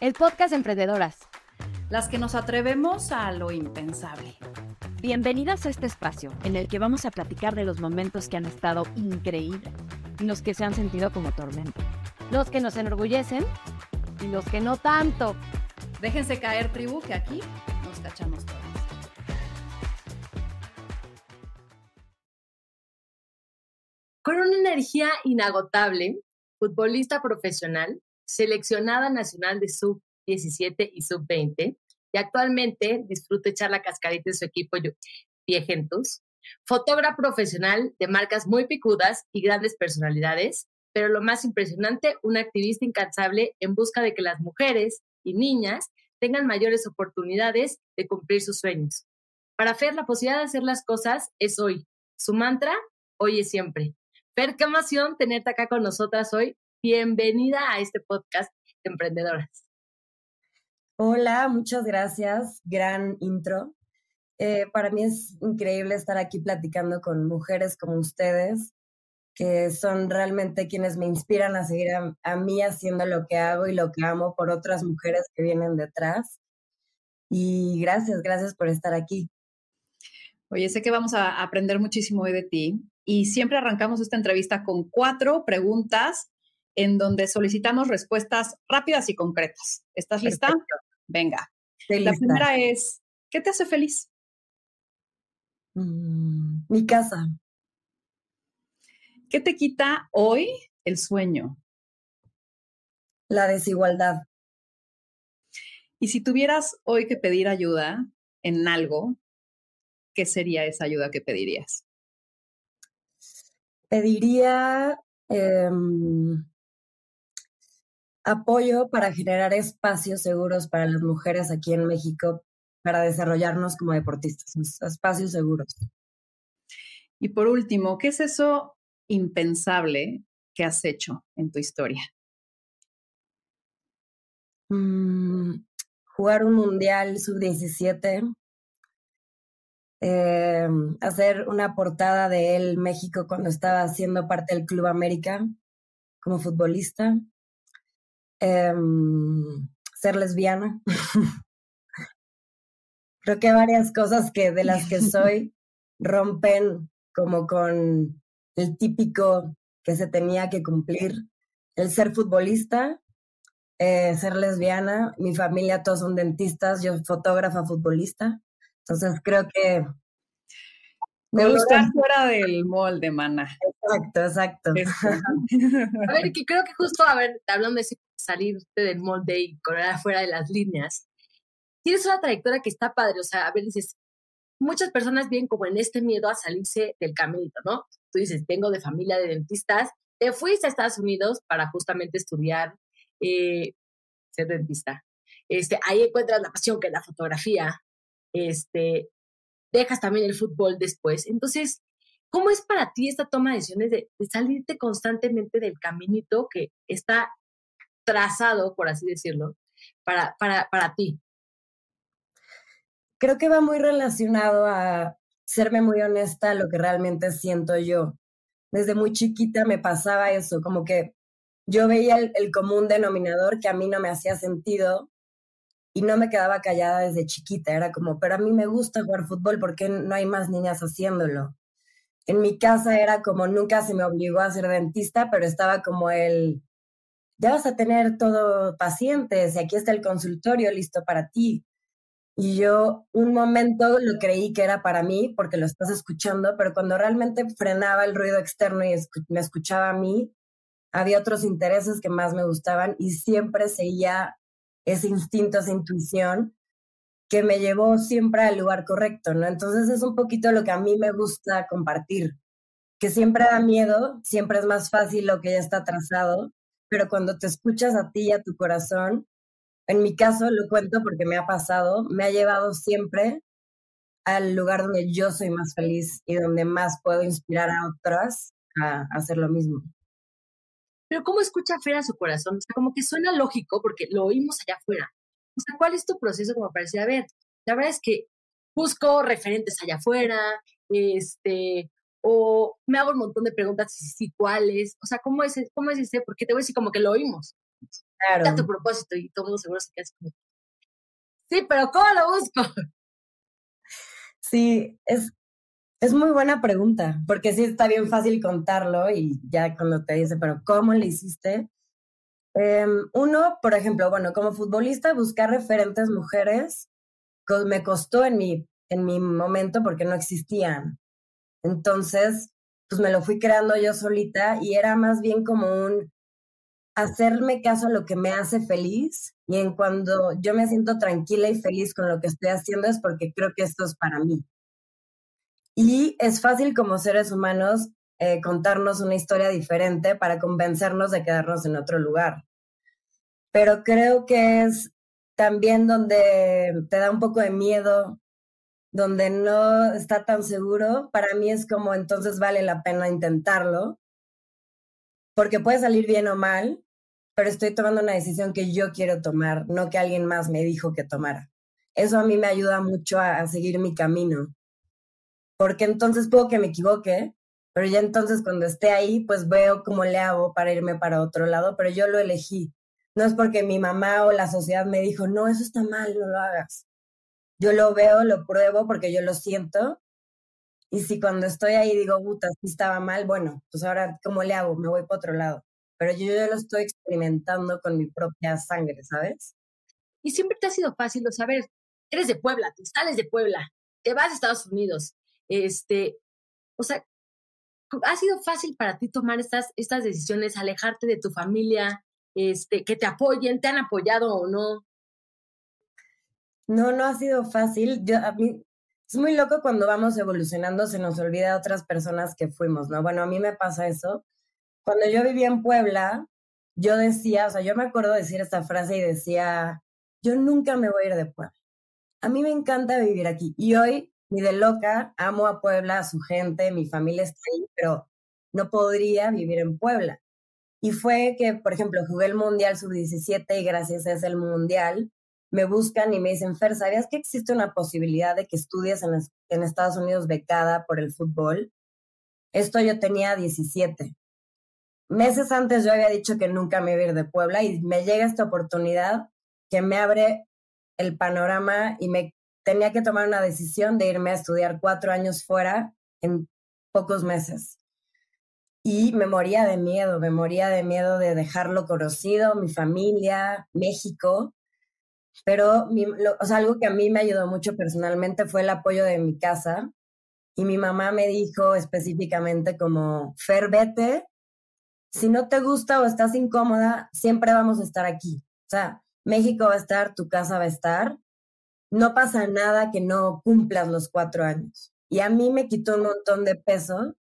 el podcast Emprendedoras. Las que nos atrevemos a lo impensable. Bienvenidas a este espacio en el que vamos a platicar de los momentos que han estado increíbles y los que se han sentido como tormenta. Los que nos enorgullecen y los que no tanto. Déjense caer, tribu, que aquí nos cachamos todas. Con una energía inagotable, futbolista profesional, seleccionada nacional de sub-17 y sub-20, y actualmente disfruta echar la cascarita de su equipo Viejentus, fotógrafo profesional de marcas muy picudas y grandes personalidades, pero lo más impresionante, un activista incansable en busca de que las mujeres y niñas tengan mayores oportunidades de cumplir sus sueños. Para Fer, la posibilidad de hacer las cosas es hoy. Su mantra, hoy es siempre. Fer, qué emoción tenerte acá con nosotras hoy Bienvenida a este podcast de Emprendedoras. Hola, muchas gracias. Gran intro. Eh, para mí es increíble estar aquí platicando con mujeres como ustedes, que son realmente quienes me inspiran a seguir a, mí haciendo lo que hago y lo que amo por otras mujeres que vienen detrás. Y gracias, gracias por estar aquí. Oye, sé que vamos a aprender muchísimo hoy de ti y siempre arrancamos esta entrevista con cuatro preguntas en donde solicitamos respuestas rápidas y concretas. ¿Estás lista? Venga. la primera es, ¿qué te hace feliz? Mm, mi casa. ¿Qué te quita hoy el sueño? La desigualdad. Y si tuvieras hoy que pedir ayuda en algo, ¿qué sería esa ayuda que pedirías? Pediría em, apoyo para generar espacios seguros para las mujeres aquí en México para desarrollarnos como deportistas, espacios seguros. Y por último, ¿qué es eso impensable que has hecho en tu historia? Mm, jugar un mundial sub-17, eh, hacer una portada de él México cuando estaba siendo parte del Club América como futbolista Em, ser lesbiana. Creo que varias cosas que de las que soy rompen como con el típico que se tenía que cumplir. El ser futbolista, eh, ser lesbiana, mi familia todos son dentistas, yo fotógrafa futbolista. Entonces creo que me gusta fuera del molde, mana. Exacto, exacto. a ver, que creo que justo, a ver, hablando de salirte del molde y correr fuera de las líneas, tienes una trayectoria que está padre, o sea, a ver, dices, muchas personas vienen como en este miedo a salirse del caminito, ¿no? Tú dices, tengo de familia de dentistas, te fuiste a Estados Unidos para justamente estudiar, eh, ser dentista. Este, ahí encuentras la pasión que es la fotografía, este, dejas también el fútbol después. Entonces, ¿cómo es para ti esta toma de decisiones de, salirte constantemente del caminito que está trazado, por así decirlo, para, para, para ti? Creo que va muy relacionado a serme muy honesta a lo que realmente siento yo. Desde muy chiquita me pasaba eso, como que yo veía el común denominador que a mí no me hacía sentido y no me quedaba callada desde chiquita. Era como, pero a mí me gusta jugar fútbol, porque no hay más niñas haciéndolo? En mi casa era como, nunca se me obligó a ser dentista, pero estaba como el, ya vas a tener todo pacientes y aquí está el consultorio listo para ti. Y yo un momento lo creí que era para mí porque lo estás escuchando, pero cuando realmente frenaba el ruido externo y me escuchaba a mí, había otros intereses que más me gustaban y siempre seguía ese instinto, esa intuición que me llevó siempre al lugar correcto, ¿no? Entonces es un poquito lo que a mí me gusta compartir, que siempre da miedo, siempre es más fácil lo que ya está trazado, pero cuando te escuchas a ti y a tu corazón, en mi caso lo cuento porque me ha pasado, me ha llevado siempre al lugar donde yo soy más feliz y donde más puedo inspirar a otras a hacer lo mismo. Pero ¿cómo escucha Fer a su corazón? O sea, como que suena lógico porque lo oímos allá afuera. O sea, ¿cuál es tu proceso como para decir, a ver, la verdad es que busco referentes allá afuera, este, o me hago un montón de preguntas y sí, cuáles, o sea, ¿cómo es, cómo es ese? Porque te voy a decir como que lo oímos. claro. tu propósito y todo mundo seguro se queda como, sí, pero ¿cómo lo busco? Sí, es, es muy buena pregunta, porque sí está bien fácil contarlo y ya cuando te dice, pero ¿cómo le hiciste? Em, uno, por ejemplo, bueno, como futbolista, buscar referentes mujeres me costó en mi, en mi momento porque no existían. Entonces, pues me lo fui creando yo solita y era más bien como un hacerme caso a lo que me hace feliz y en cuando yo me siento tranquila y feliz con lo que estoy haciendo es porque creo que esto es para mí. Y es fácil como seres humanos eh, contarnos una historia diferente para convencernos de quedarnos en otro lugar. Pero creo que es también donde te da un poco de miedo, donde no está tan seguro, para mí es como entonces vale la pena intentarlo, porque puede salir bien o mal, pero estoy tomando una decisión que yo quiero tomar, no que alguien más me dijo que tomara. Eso a mí me ayuda mucho a seguir mi camino, porque entonces puedo que me equivoque, pero ya entonces cuando esté ahí, pues veo cómo le hago para irme para otro lado, pero yo lo elegí. No es porque mi mamá o la sociedad me dijo, no, eso está mal, no lo hagas. Yo lo veo, lo pruebo porque yo lo siento. Y si cuando estoy ahí digo, puta, si estaba mal, bueno, pues ahora, ¿cómo le hago? Me voy para otro lado. Pero yo ya lo estoy experimentando con mi propia sangre, ¿sabes? Y siempre te ha sido fácil, o saber, eres de Puebla, tú sales de Puebla, te vas a Estados Unidos, este, o sea, ha sido fácil para ti tomar estas, estas decisiones, alejarte de tu familia, este, que te apoyen, te han apoyado o no. No, no ha sido fácil. Yo, a mí, es muy loco cuando vamos evolucionando, se nos olvida otras personas que fuimos, ¿no? Bueno, a mí me pasa eso. Cuando yo vivía en Puebla, yo decía, o sea, yo me acuerdo decir esta frase y decía, yo nunca me voy a ir de Puebla. A mí me encanta vivir aquí. Y hoy ni de loca, amo a Puebla, a su gente, mi familia está ahí, pero no podría vivir en Puebla. Y fue que, por ejemplo, jugué el Mundial Sub-17 y gracias a ese Mundial me buscan y me dicen, Fer, ¿sabías que existe una posibilidad de que estudies en, en Estados Unidos becada por el fútbol? Esto yo tenía 17. Meses antes yo había dicho que nunca me iba a ir de Puebla y me llega esta oportunidad que me abre el panorama y me tenía que tomar una decisión de irme a estudiar cuatro años fuera en pocos meses. Y me moría de miedo, me moría de miedo de dejarlo conocido, mi familia, México. Pero o sea, algo que a mí me ayudó mucho personalmente fue el apoyo de mi casa. Y mi mamá me dijo específicamente como, Fer, vete. Si no te gusta o estás incómoda, siempre vamos a estar aquí. O sea, México va a estar, tu casa va a estar no pasa nada que no cumplas los cuatro años. Y a mí me quitó un montón de peso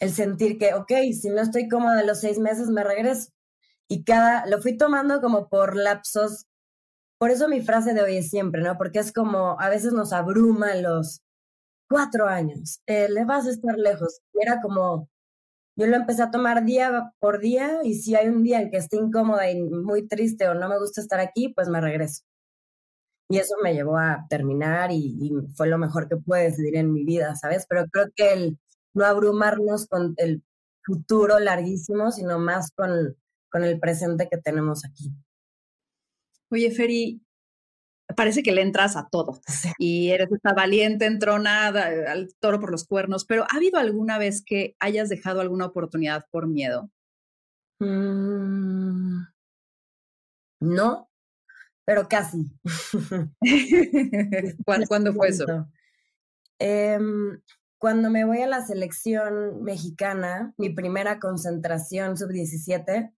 el sentir que, ok, si no estoy cómoda los seis meses, me regreso. Y cada, lo fui tomando como por lapsos. Por eso mi frase de hoy es siempre, ¿no? Porque es como, a veces nos abruma los cuatro años, eh, le vas a estar lejos. Y era como, yo lo empecé a tomar día por día y si hay un día en que esté incómoda y muy triste o no me gusta estar aquí, pues me regreso. Y eso me llevó a terminar y, fue lo mejor que pude decidir en mi vida, ¿sabes? Pero creo que el no abrumarnos con el futuro larguísimo, sino más con, con el presente que tenemos aquí. Oye, Feri, parece que le entras a todo y eres esta valiente entronada al toro por los cuernos, pero ¿ha habido alguna vez que hayas dejado alguna oportunidad por miedo? Mm, no, pero casi. ¿Cuándo, fue eso? Em, cuando me voy a la selección mexicana, mi primera concentración sub-17,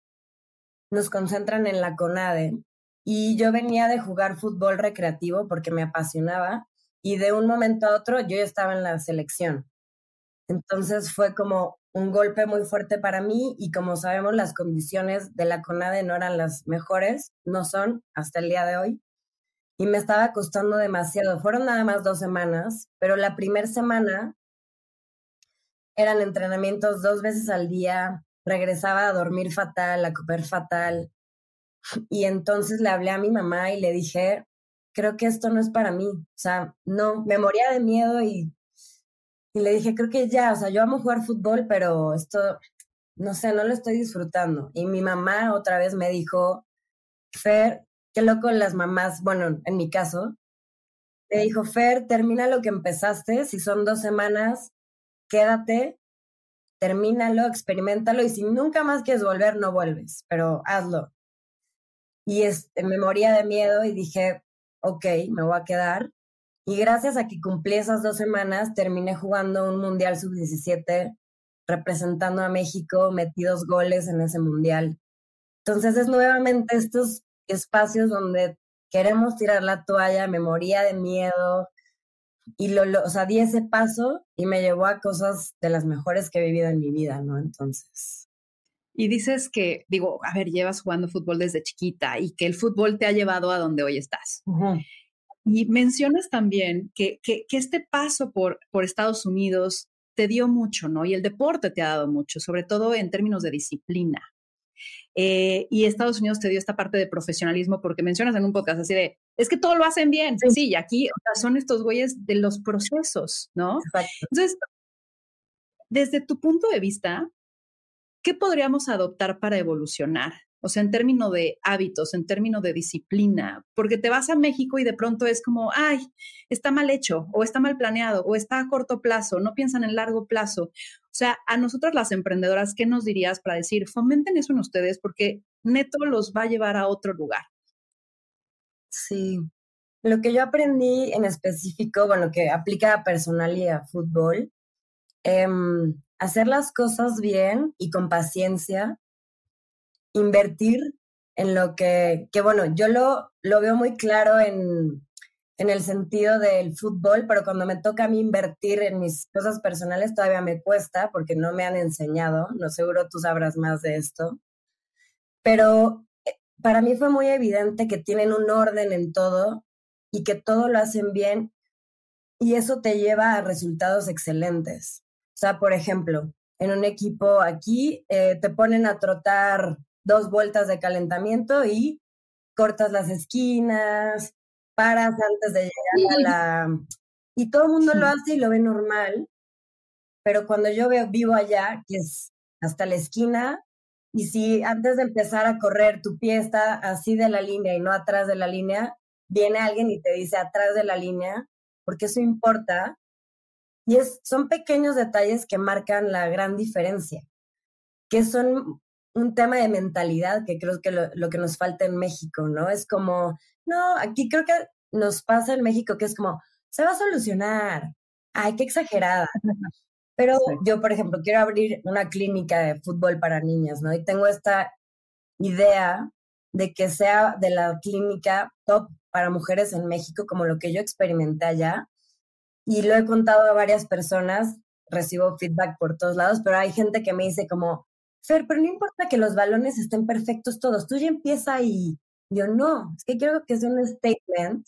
nos concentran en la CONADE y yo venía de jugar fútbol recreativo porque me apasionaba y de un momento a otro yo estaba en la selección. Entonces fue como un golpe muy fuerte para mí y como sabemos las condiciones de la CONADE no eran las mejores, no son hasta el día de hoy. Y me estaba costando demasiado. Fueron nada más dos semanas, pero la primera semana eran entrenamientos dos veces al día, regresaba a dormir fatal, a comer fatal. Y entonces le hablé a mi mamá y le dije, creo que esto no es para mí. O sea, no, me moría de miedo y y le dije, creo que ya, o sea, yo amo jugar fútbol, pero esto, no sé, no lo estoy disfrutando. Y mi mamá otra vez me dijo, Fer, qué loco las mamás, bueno, en mi caso, le dijo, Fer, termina lo que empezaste, si son dos semanas, quédate, termínalo, experimentalo y si nunca más quieres volver, no vuelves, pero hazlo. Y este, me moría de miedo y dije, ok, me voy a quedar. Y gracias a que cumplí esas dos semanas, terminé jugando un Mundial Sub-17 representando a México, metí dos goles en ese Mundial. Entonces es nuevamente estos espacios donde queremos tirar la toalla, me moría de miedo y lo, lo, o sea, di ese paso y me llevó a cosas de las mejores que he vivido en mi vida, ¿no? Entonces. Y dices que, digo, a ver, llevas jugando fútbol desde chiquita y que el fútbol te ha llevado a donde hoy estás. Y mencionas también que, que, que, este paso por, por Estados Unidos te dio mucho, ¿no? Y el deporte te ha dado mucho, sobre todo en términos de disciplina. Eh, y Estados Unidos te dio esta parte de profesionalismo porque mencionas en un podcast así de, es que todo lo hacen bien. Sí, y aquí son estos güeyes de los procesos, ¿no? Entonces, desde tu punto de vista, ¿qué podríamos adoptar para evolucionar? O sea, en términos de hábitos, en términos de disciplina, porque te vas a México y de pronto es como, ay, está mal hecho, o está mal planeado, o está a corto plazo, no piensan en largo plazo. O sea, a nosotras las emprendedoras, ¿qué nos dirías para decir, fomenten eso en ustedes porque neto los va a llevar a otro lugar? Sí. Lo que yo aprendí en específico, bueno, que aplica a personal y a fútbol, eh, hacer las cosas bien y con paciencia, invertir en lo que, que bueno, yo lo, lo veo muy claro en, en el sentido del fútbol, pero cuando me toca a mí invertir en mis cosas personales todavía me cuesta porque no me han enseñado, no seguro tú sabrás más de esto, pero eh, para mí fue muy evidente que tienen un orden en todo y que todo lo hacen bien y eso te lleva a resultados excelentes. O sea, por ejemplo, en un equipo aquí eh, te ponen a trotar dos vueltas de calentamiento y cortas las esquinas, paras antes de llegar a la... Y todo el mundo lo hace y lo ve normal, pero cuando yo veo, vivo allá, que es hasta la esquina, y si antes de empezar a correr tu pie está así de la línea y no atrás de la línea, viene alguien y te dice atrás de la línea, porque eso importa. Y es, son pequeños detalles que marcan la gran diferencia, que son un tema de mentalidad que creo que lo, lo, que nos falta en México, ¿no? Es como, no, aquí creo que nos pasa en México que es como, se va a solucionar, ay, qué exagerada. Pero yo, por ejemplo, quiero abrir una clínica de fútbol para niñas, ¿no? Y tengo esta idea de que sea de la clínica top para mujeres en México, como lo que yo experimenté allá. Y lo he contado a varias personas, recibo feedback por todos lados, pero hay gente que me dice como, Fer, pero no importa que los balones estén perfectos todos, tú ya empieza y yo no, es que quiero que sea un statement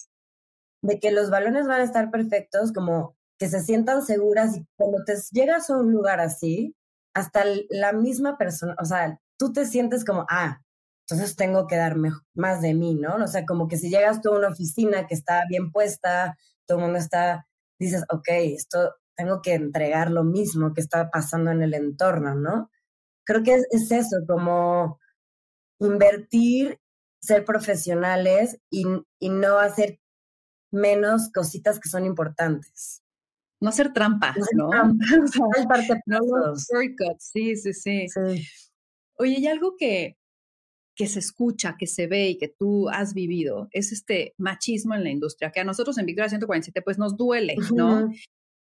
de que los balones van a estar perfectos, como que se sientan seguras y cuando te llegas a un lugar así, hasta la misma persona, o sea, tú te sientes como, ah, entonces tengo que dar más de mí, ¿no? O sea, como que si llegas tú a una oficina que está bien puesta, todo el mundo está, dices, ok, esto tengo que entregar lo mismo que está pasando en el entorno, ¿no? Creo que es, eso, como invertir, ser profesionales y, y, no hacer menos cositas que son importantes. No hacer trampas, ¿no? no, sí, sí, sí, sí. Oye, y algo que, que se escucha, que se ve y que tú has vivido es este machismo en la industria, que a nosotros en Victoria 147 pues nos duele, ¿no?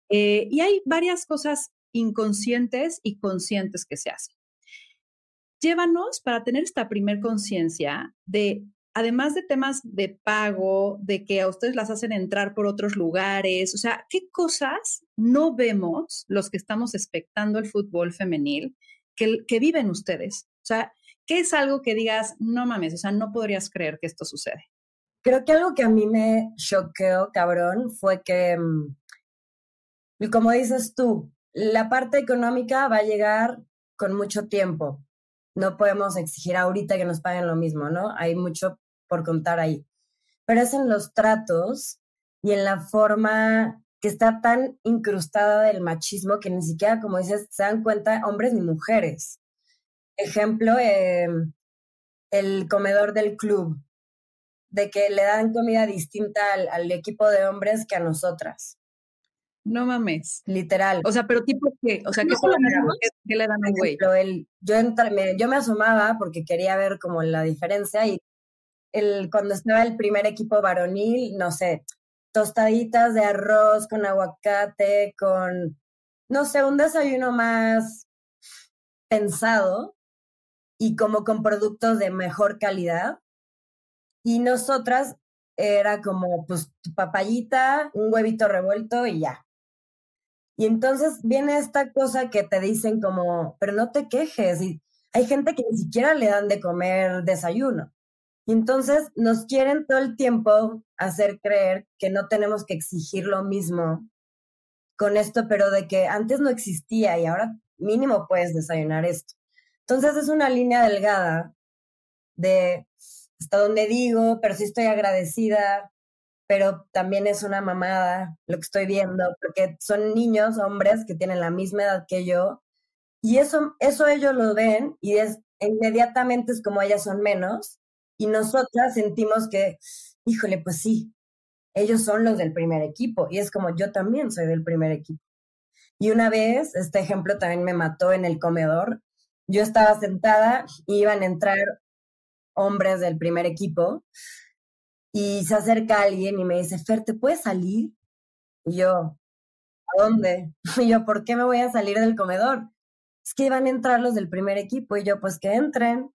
eh, y hay varias cosas inconscientes y conscientes que se hacen llévanos para tener esta primer conciencia de, además de temas de pago, de que a ustedes las hacen entrar por otros lugares, o sea, ¿qué cosas no vemos los que estamos expectando el fútbol femenil que, que viven ustedes? O sea, ¿qué es algo que digas, no mames, o sea, no podrías creer que esto sucede? Creo que algo que a mí me choqueó, cabrón, fue que, mm, como dices tú, la parte económica va a llegar con mucho tiempo no podemos exigir ahorita que nos paguen lo mismo, ¿no? Hay mucho por contar ahí. Pero es en los tratos y en la forma que está tan incrustada del machismo que ni siquiera, como dices, se dan cuenta hombres ni mujeres. Ejemplo, em, el comedor del club. de que le dan comida distinta al, equipo de hombres que a nosotras. No mames. Literal. O sea, pero tipo o sea, ¿qué, ¿qué, le dan güey? Yo, me, yo me asomaba porque quería ver como la diferencia y el, cuando estaba el primer equipo varonil, no sé, tostaditas de arroz con aguacate, con, no sé, un desayuno más pensado y como con productos de mejor calidad. Y nosotras era como, pues, papayita, un huevito revuelto y ya. Y entonces viene esta cosa que te dicen como, pero no te quejes. Y hay gente que ni siquiera le dan de comer desayuno. Y entonces nos quieren todo el tiempo hacer creer que no tenemos que exigir lo mismo con esto, pero de que antes no existía y ahora mínimo puedes desayunar esto. Entonces es una línea delgada de hasta donde digo, pero sí estoy agradecida, pero también es una mamada lo que estoy viendo, porque son niños, hombres que tienen la misma edad que yo, y eso, eso ellos lo ven y es inmediatamente es como ellas son menos, y nosotras sentimos que, híjole, pues sí, ellos son los del primer equipo y es como yo también soy del primer equipo. Y una vez, este ejemplo también me mató en el comedor. Yo estaba sentada y iban a entrar hombres del primer equipo y se acerca alguien y me dice, Fer, ¿te puedes salir? Y yo, ¿a dónde? Y yo, ¿por qué me voy a salir del comedor? Es que iban a entrar los del primer equipo y yo, pues que entren. O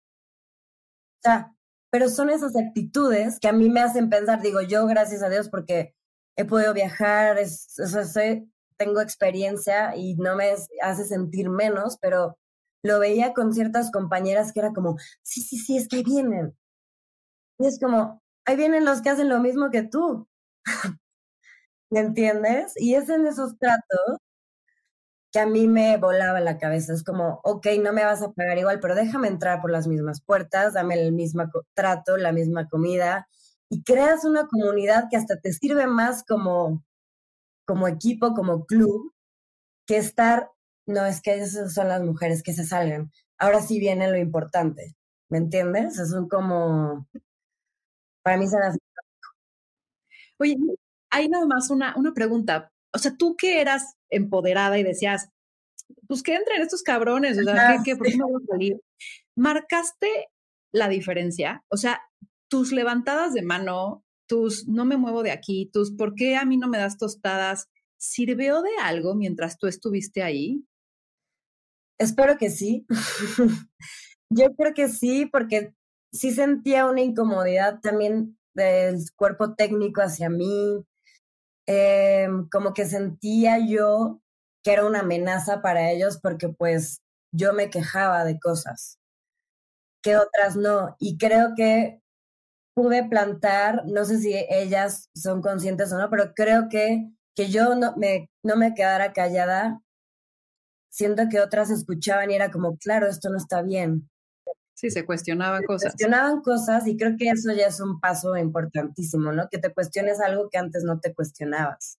sea, pero son esas actitudes que a mí me hacen pensar, digo, yo gracias a Dios porque he podido viajar, es, tengo experiencia y no me hace sentir menos, pero lo veía con ciertas compañeras que era como, sí, sí, sí, es que vienen. Y es como, ahí vienen los que hacen lo mismo que tú. ¿Me entiendes? Y es en esos tratos que a mí me volaba la cabeza. Es como, ok, no me vas a pagar igual, pero déjame entrar por las mismas puertas, dame el mismo trato, la misma comida, y creas una comunidad que hasta te sirve más como, como equipo, como club, que estar, no es que esas son las mujeres que se salgan. Ahora sí viene lo importante, ¿me entiendes? Es un como, para mí se me Oye, hay nada más una, una pregunta o sea, tú que eras empoderada y decías, pues que entren estos cabrones, o sea, ¿qué, por qué me voy a salir? ¿Marcaste la diferencia? O sea, tus levantadas de mano, tus no me muevo de aquí, tus por qué a mí no me das tostadas, ¿sirvió de algo mientras tú estuviste ahí? Espero que sí. Yo creo que sí, porque sí sentía una incomodidad también del cuerpo técnico hacia mí, eh, como que sentía yo que era una amenaza para ellos porque pues yo me quejaba de cosas que otras no. Y creo que pude plantar, no sé si ellas son conscientes o no, pero creo que, que yo no me, no me quedara callada, siento que otras escuchaban y era como, claro, esto no está bien. Sí, se cuestionaban cosas. cuestionaban cosas y creo que eso ya es un paso importantísimo, ¿no? Que te cuestiones algo que antes no te cuestionabas.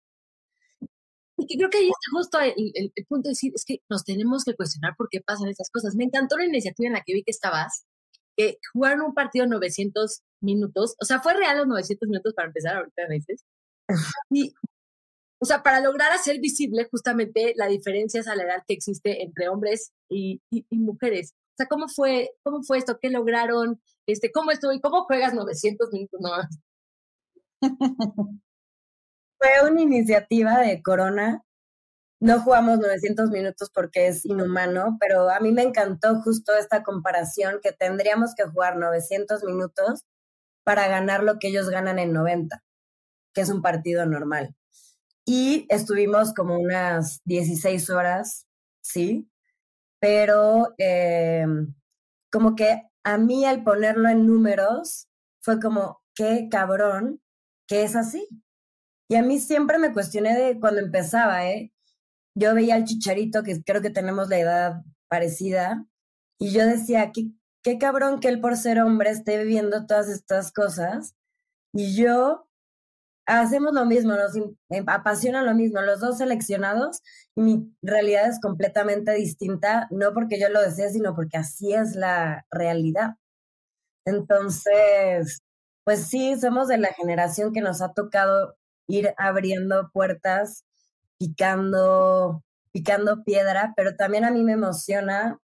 Y creo que ahí está justo el, punto de decir, es que nos tenemos que cuestionar por qué pasan esas cosas. Me encantó la iniciativa en la que vi que estabas, que jugaron un partido 900 minutos, o sea, fue real los 900 minutos para empezar, ahorita me dices. Y, o sea, para lograr hacer visible justamente la diferencia salarial que existe entre hombres y, y mujeres. O sea, ¿cómo fue, cómo fue esto? ¿Qué lograron? Este, ¿Cómo estuvo? ¿Y cómo juegas 900 minutos nomás? fue una iniciativa de Corona. No jugamos 900 minutos porque es inhumano, pero a mí me encantó justo esta comparación que tendríamos que jugar 900 minutos para ganar lo que ellos ganan en 90, que es un partido normal. Y estuvimos como unas 16 horas, ¿sí? Pero eh, como que a mí al ponerlo en números fue como, qué cabrón que es así. Y a mí siempre me cuestioné de cuando empezaba, ¿eh? Yo veía al chicharito, que creo que tenemos la edad parecida, y yo decía, qué, qué cabrón que él por ser hombre esté viviendo todas estas cosas. Y yo hacemos lo mismo, nos apasiona lo mismo, los dos seleccionados, mi realidad es completamente distinta, no porque yo lo desee, sino porque así es la realidad. Entonces, pues sí, somos de la generación que nos ha tocado ir abriendo puertas, picando, picando piedra, pero también a mí me emociona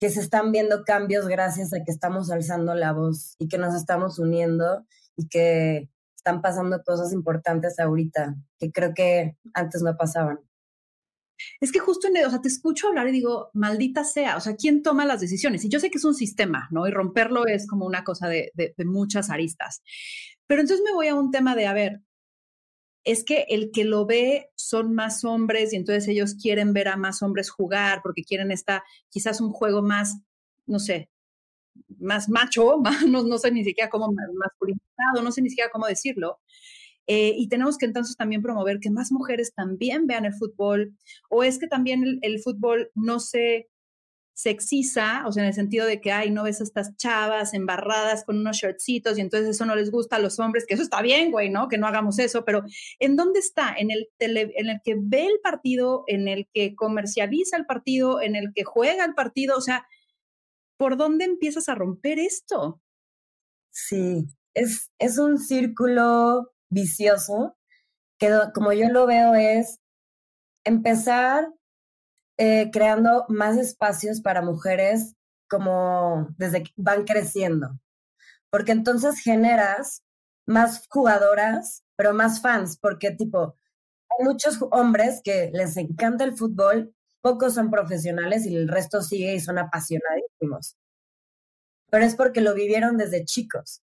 que se están viendo cambios gracias a que estamos alzando la voz y que nos estamos uniendo y que están pasando cosas importantes ahorita que creo que antes no pasaban. Es que justo en el, o sea, te escucho hablar y digo, maldita sea, o sea, ¿quién toma las decisiones? Y yo sé que es un sistema, ¿no? Y romperlo es como una cosa de, de, de muchas aristas. Pero entonces me voy a un tema de, a ver, es que el que lo ve son más hombres y entonces ellos quieren ver a más hombres jugar porque quieren esta, quizás un juego más, no sé, más macho, no, no, sé ni siquiera cómo masculinizado, no sé ni siquiera cómo decirlo. Eh, y tenemos que entonces también promover que más mujeres también vean el fútbol, o es que también el, el fútbol no se sexiza, o sea, en el sentido de que, ay, no ves a estas chavas embarradas con unos shortcitos y entonces eso no les gusta a los hombres, que eso está bien, güey, ¿no? Que no hagamos eso, pero ¿en dónde está? En el, tele, en el que ve el partido, en el que comercializa el partido, en el que juega el partido, o sea, ¿por dónde empiezas a romper esto? Sí, es, es un círculo vicioso que como yo lo veo es empezar eh, creando más espacios para mujeres como desde que van creciendo. Porque entonces generas más jugadoras, pero más fans, porque tipo, hay muchos hombres que les encanta el fútbol, pocos son profesionales y el resto sigue y son apasionadísimos. Pero es porque lo vivieron desde chicos.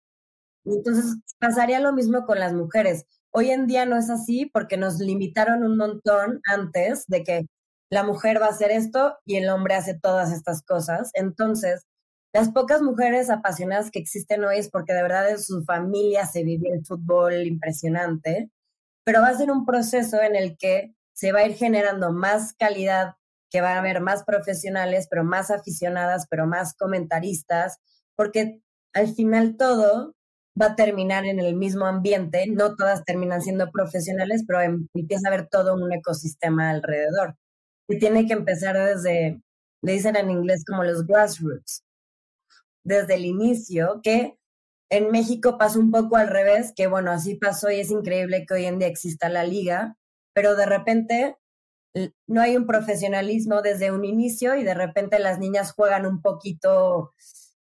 Entonces pasaría lo mismo con las mujeres. Hoy en día no es así porque nos limitaron un montón antes de que la mujer va a hacer esto y el hombre hace todas estas cosas. Entonces, las pocas mujeres apasionadas que existen hoy es porque de verdad en su familia se vive el fútbol impresionante, pero va a ser un proceso en el que se va a ir generando más calidad, que va a haber más profesionales, pero más aficionadas, pero más comentaristas, porque al final todo va a terminar en el mismo ambiente, no todas terminan siendo profesionales, pero em, empieza a haber todo un ecosistema alrededor. Y tiene que empezar desde, le dicen en inglés como los grassroots, desde el inicio, que en México pasó un poco al revés, que bueno, así pasó y es increíble que hoy en día exista la liga, pero de repente no hay un profesionalismo desde un inicio y de repente las niñas juegan un poquito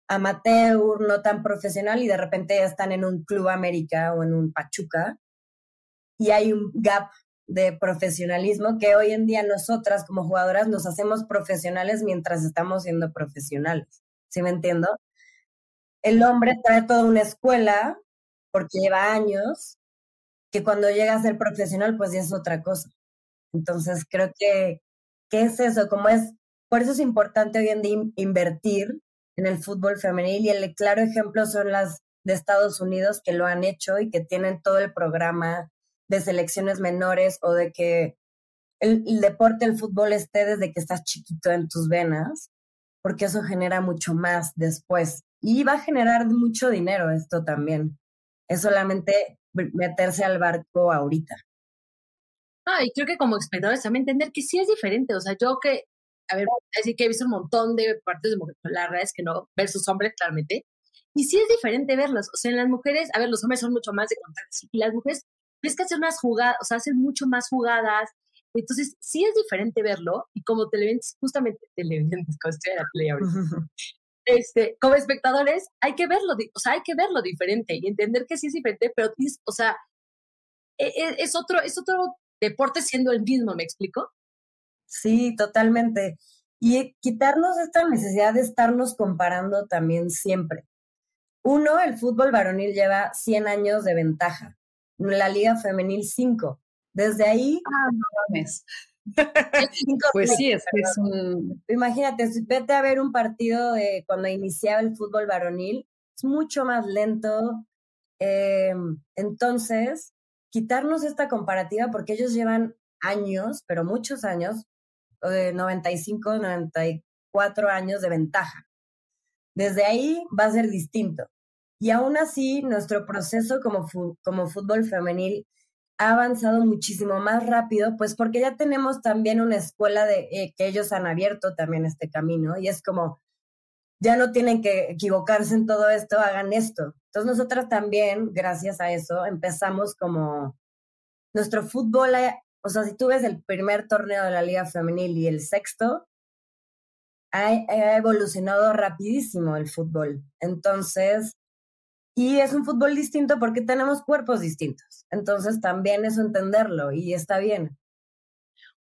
amateur, no tan profesional y de repente están en un Club América o en un Pachuca y hay un gap de profesionalismo que hoy en día nosotras como jugadoras nos hacemos profesionales mientras estamos siendo profesionales. ¿Sí me entiendo? El hombre trae toda una escuela porque lleva años, que cuando llega a ser profesional pues ya es otra cosa. Entonces creo que, ¿qué es eso? Como es, por eso es importante hoy en día invertir en el fútbol femenil y el claro ejemplo son las de Estados Unidos que lo han hecho y que tienen todo el programa de selecciones menores o de que el, deporte, el fútbol esté desde que estás chiquito en tus venas, porque eso genera mucho más después. Y va a generar mucho dinero esto también. Es solamente meterse al barco ahorita. Ah, y creo que como espectadores también entender que sí es diferente. O sea, yo que, a ver, decir que he visto un montón de partes de mujeres, la verdad es que no, versus hombres claramente. Y sí es diferente verlos. O sea, en las mujeres, a ver, los hombres son mucho más de contar. Y las mujeres ves que hacen unas jugadas, o sea, hacen mucho más jugadas. Entonces, sí es diferente verlo y como televidentes, justamente televidentes, como estoy la play este, como espectadores, hay que verlo, o sea, hay que verlo diferente y entender que sí es diferente, pero, o sea, e, e, es otro, es otro deporte siendo el mismo, ¿me explico? Sí, totalmente. Y quitarnos esta necesidad de estarnos comparando también siempre. Uno, el fútbol varonil lleva 100 años de ventaja la Liga Femenil 5. Desde ahí. Ah, no mames. Pues sí, es que es un... Imagínate, vete a ver un partido de cuando iniciaba el fútbol varonil, es mucho más lento. Em, entonces, quitarnos esta comparativa porque ellos llevan años, pero muchos años, de 95, 94 años de ventaja. Desde ahí va a ser distinto. Y aún así, nuestro proceso como, como fútbol femenil ha avanzado muchísimo más rápido, pues porque ya tenemos también una escuela de eh, que ellos han abierto también este camino y es como, ya no tienen que equivocarse en todo esto, hagan esto. Entonces nosotras también, gracias a eso, empezamos como nuestro fútbol, eh, o sea, si tú ves el primer torneo de la Liga Femenil y el sexto, ha, evolucionado rapidísimo el fútbol. Entonces, y es un fútbol distinto porque tenemos cuerpos distintos. Entonces, también eso entenderlo y está bien.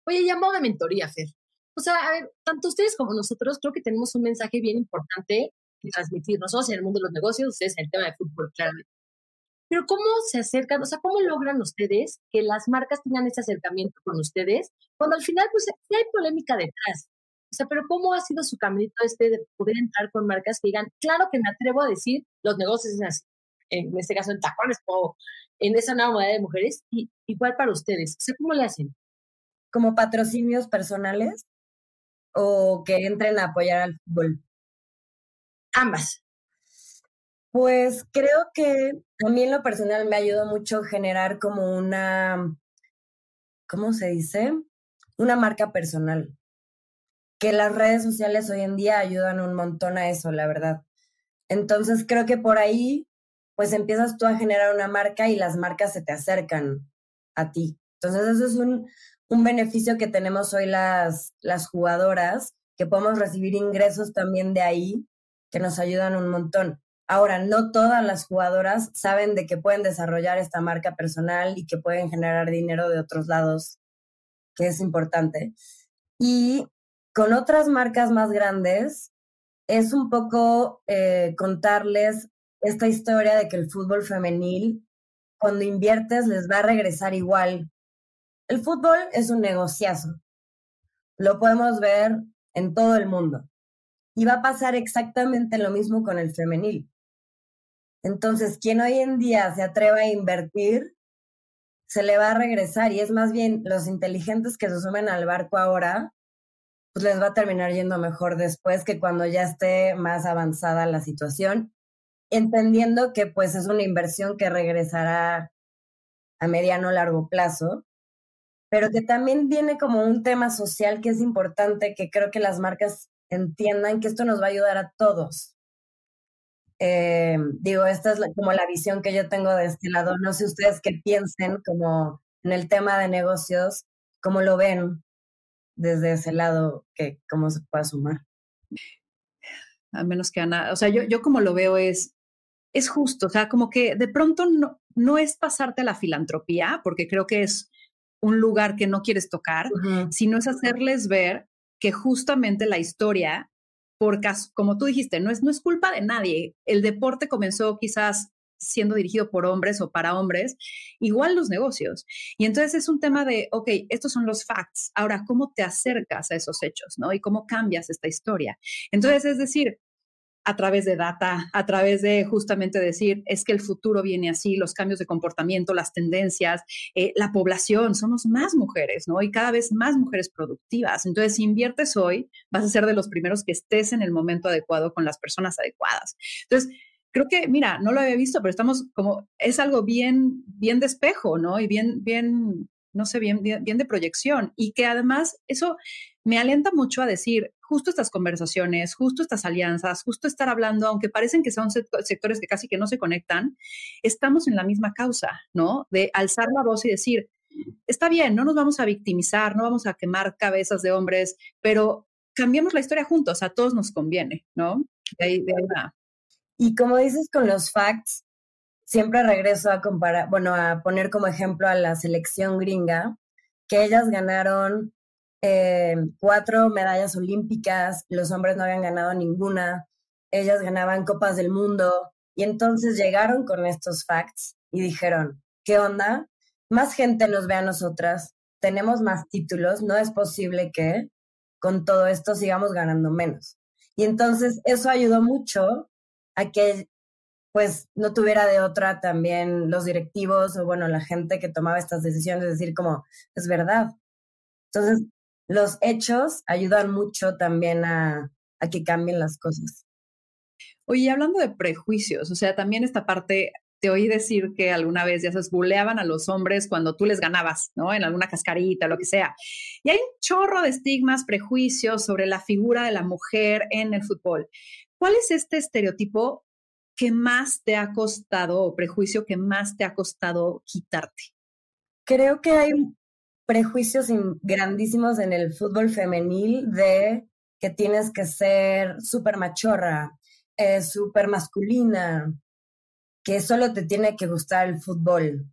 Oye, llamó de mentoría, Fer. O sea, a ver, tanto ustedes como nosotros creo que tenemos un mensaje bien importante que transmitir. Nosotros en el mundo de los negocios, ustedes en el tema de fútbol, claramente. Pero ¿cómo se acercan? O sea, ¿cómo logran ustedes que las marcas tengan ese acercamiento con ustedes cuando al final pues hay polémica detrás? O sea, pero ¿cómo ha sido su caminito este de poder entrar con marcas que digan, claro que me atrevo a decir, los negocios es así, en este caso en tacones o en esa nueva modalidad de mujeres, y igual para ustedes? O sea, ¿cómo le hacen? ¿Como patrocinios personales o que entren a apoyar al fútbol? Ambas. Pues creo que a mí en lo personal me ayudó mucho generar como una, ¿cómo se dice? Una marca personal que las redes sociales hoy en día ayudan un montón a eso, la verdad. Entonces creo que por ahí, pues empiezas tú a generar una marca y las marcas se te acercan a ti. Entonces eso es un, un beneficio que tenemos hoy las, las jugadoras, que podemos recibir ingresos también de ahí, que nos ayudan un montón. Ahora, no todas las jugadoras saben de que pueden desarrollar esta marca personal y que pueden generar dinero de otros lados, que es importante. Y con otras marcas más grandes, es un poco eh, contarles esta historia de que el fútbol femenil, cuando inviertes, les va a regresar igual. El fútbol es un negociazo. Lo podemos ver en todo el mundo. Y va a pasar exactamente lo mismo con el femenil. Entonces, quien hoy en día se atreva a invertir, se le va a regresar. Y es más bien los inteligentes que se sumen al barco ahora pues les va a terminar yendo mejor después que cuando ya esté más avanzada la situación, entendiendo que pues es una inversión que regresará a mediano o largo plazo, pero que también viene como un tema social que es importante, que creo que las marcas entiendan que esto nos va a ayudar a todos. Eh, digo, esta es como la visión que yo tengo de este lado. No sé ustedes qué piensen como en el tema de negocios, cómo lo ven desde ese lado que cómo se puede sumar. A menos que Ana, o sea, yo, yo como lo veo es, es justo, o sea, como que de pronto no, no es pasarte a la filantropía, porque creo que es un lugar que no quieres tocar, sino es hacerles ver que justamente la historia, por como tú dijiste, no es, no es culpa de nadie. El deporte comenzó quizás siendo dirigido por hombres o para hombres, igual los negocios. Y entonces es un tema de, ok, estos son los facts. Ahora, ¿cómo te acercas a esos hechos, no? Y cómo cambias esta historia. Entonces, es decir, a través de data, a través de justamente decir, es que el futuro viene así, los cambios de comportamiento, las tendencias, eh, la población, somos más mujeres, ¿no? Y cada vez más mujeres productivas. Entonces, si inviertes hoy, vas a ser de los primeros que estés en el momento adecuado con las personas adecuadas. Entonces, creo que, mira, no lo había visto, pero estamos como, es algo bien, bien de espejo, ¿no? Y bien, bien, no sé, bien, bien, de proyección. Y que además eso me alienta mucho a decir, justo estas conversaciones, justo estas alianzas, justo estar hablando, aunque parecen que son sectores que casi que no se conectan, estamos en la misma causa, ¿no? De alzar la voz y decir, está bien, no nos vamos a victimizar, no vamos a quemar cabezas de hombres, pero cambiemos la historia juntos, a todos nos conviene, ¿no? De ahí, de ahí va. Y como dices con los facts, siempre regreso a comparar, bueno, a poner como ejemplo a la selección gringa, que ellas ganaron eh, cuatro medallas olímpicas, los hombres no habían ganado ninguna, ellas ganaban copas del mundo, y entonces llegaron con estos facts y dijeron, ¿qué onda? Más gente nos ve a nosotras, tenemos más títulos, no es posible que con todo esto sigamos ganando menos. Y entonces eso ayudó mucho a que pues no tuviera de otra también los directivos o bueno, la gente que tomaba estas decisiones, decir como, es verdad. Entonces, los hechos ayudan mucho también a, a que cambien las cosas. Oye, hablando de prejuicios, o sea, también esta parte, te oí decir que alguna vez ya se buleaban a los hombres cuando tú les ganabas, ¿no? En alguna cascarita, lo que sea. Y hay un chorro de estigmas, prejuicios sobre la figura de la mujer en el fútbol. ¿Cuál es este estereotipo que más te ha costado o prejuicio que más te ha costado quitarte? Creo que hay prejuicios grandísimos en el fútbol femenil de que tienes que ser súper machorra, eh, súper masculina, que solo te tiene que gustar el fútbol.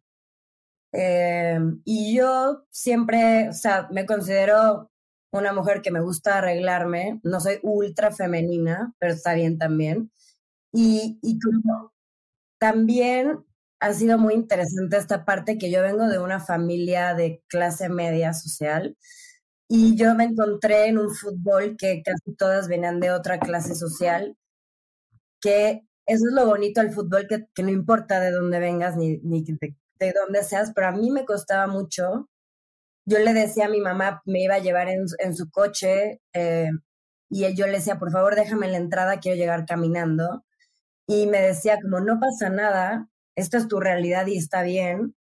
Eh, y yo siempre, o sea, me considero una mujer que me gusta arreglarme, no soy ultra femenina, pero está bien también. Y, también ha sido muy interesante esta parte que yo vengo de una familia de clase media social y yo me encontré en un fútbol que casi todas venían de otra clase social, que eso es lo bonito del fútbol, que, no importa de dónde vengas ni, ni de, de, dónde seas, pero a mí me costaba mucho. Yo le decía a mi mamá, me iba a llevar en, en su coche eh, y yo le decía, por favor, déjame la entrada, quiero llegar caminando. Y me decía, como no pasa nada, esto es tu realidad y está bien.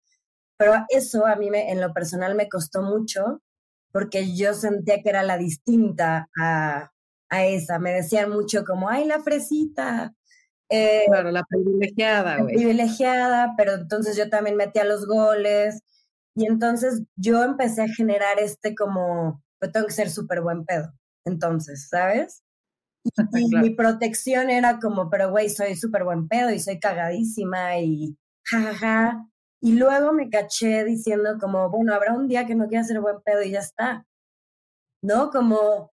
Pero eso a mí me, en lo personal me costó mucho porque yo sentía que era la distinta a, a esa. Me decían mucho como, ay, la fresita. Eh, claro, la privilegiada, güey. Privilegiada, pero entonces yo también metía los goles. Y entonces yo empecé a generar este como, yo tengo que ser súper buen pedo. Entonces, ¿sabes? Y, mi protección era como, pero güey, soy súper buen pedo y soy cagadísima y jajaja. Ja, ja. Y luego me caché diciendo como, bueno, habrá un día que no quiera ser buen pedo y ya está. ¿No? Como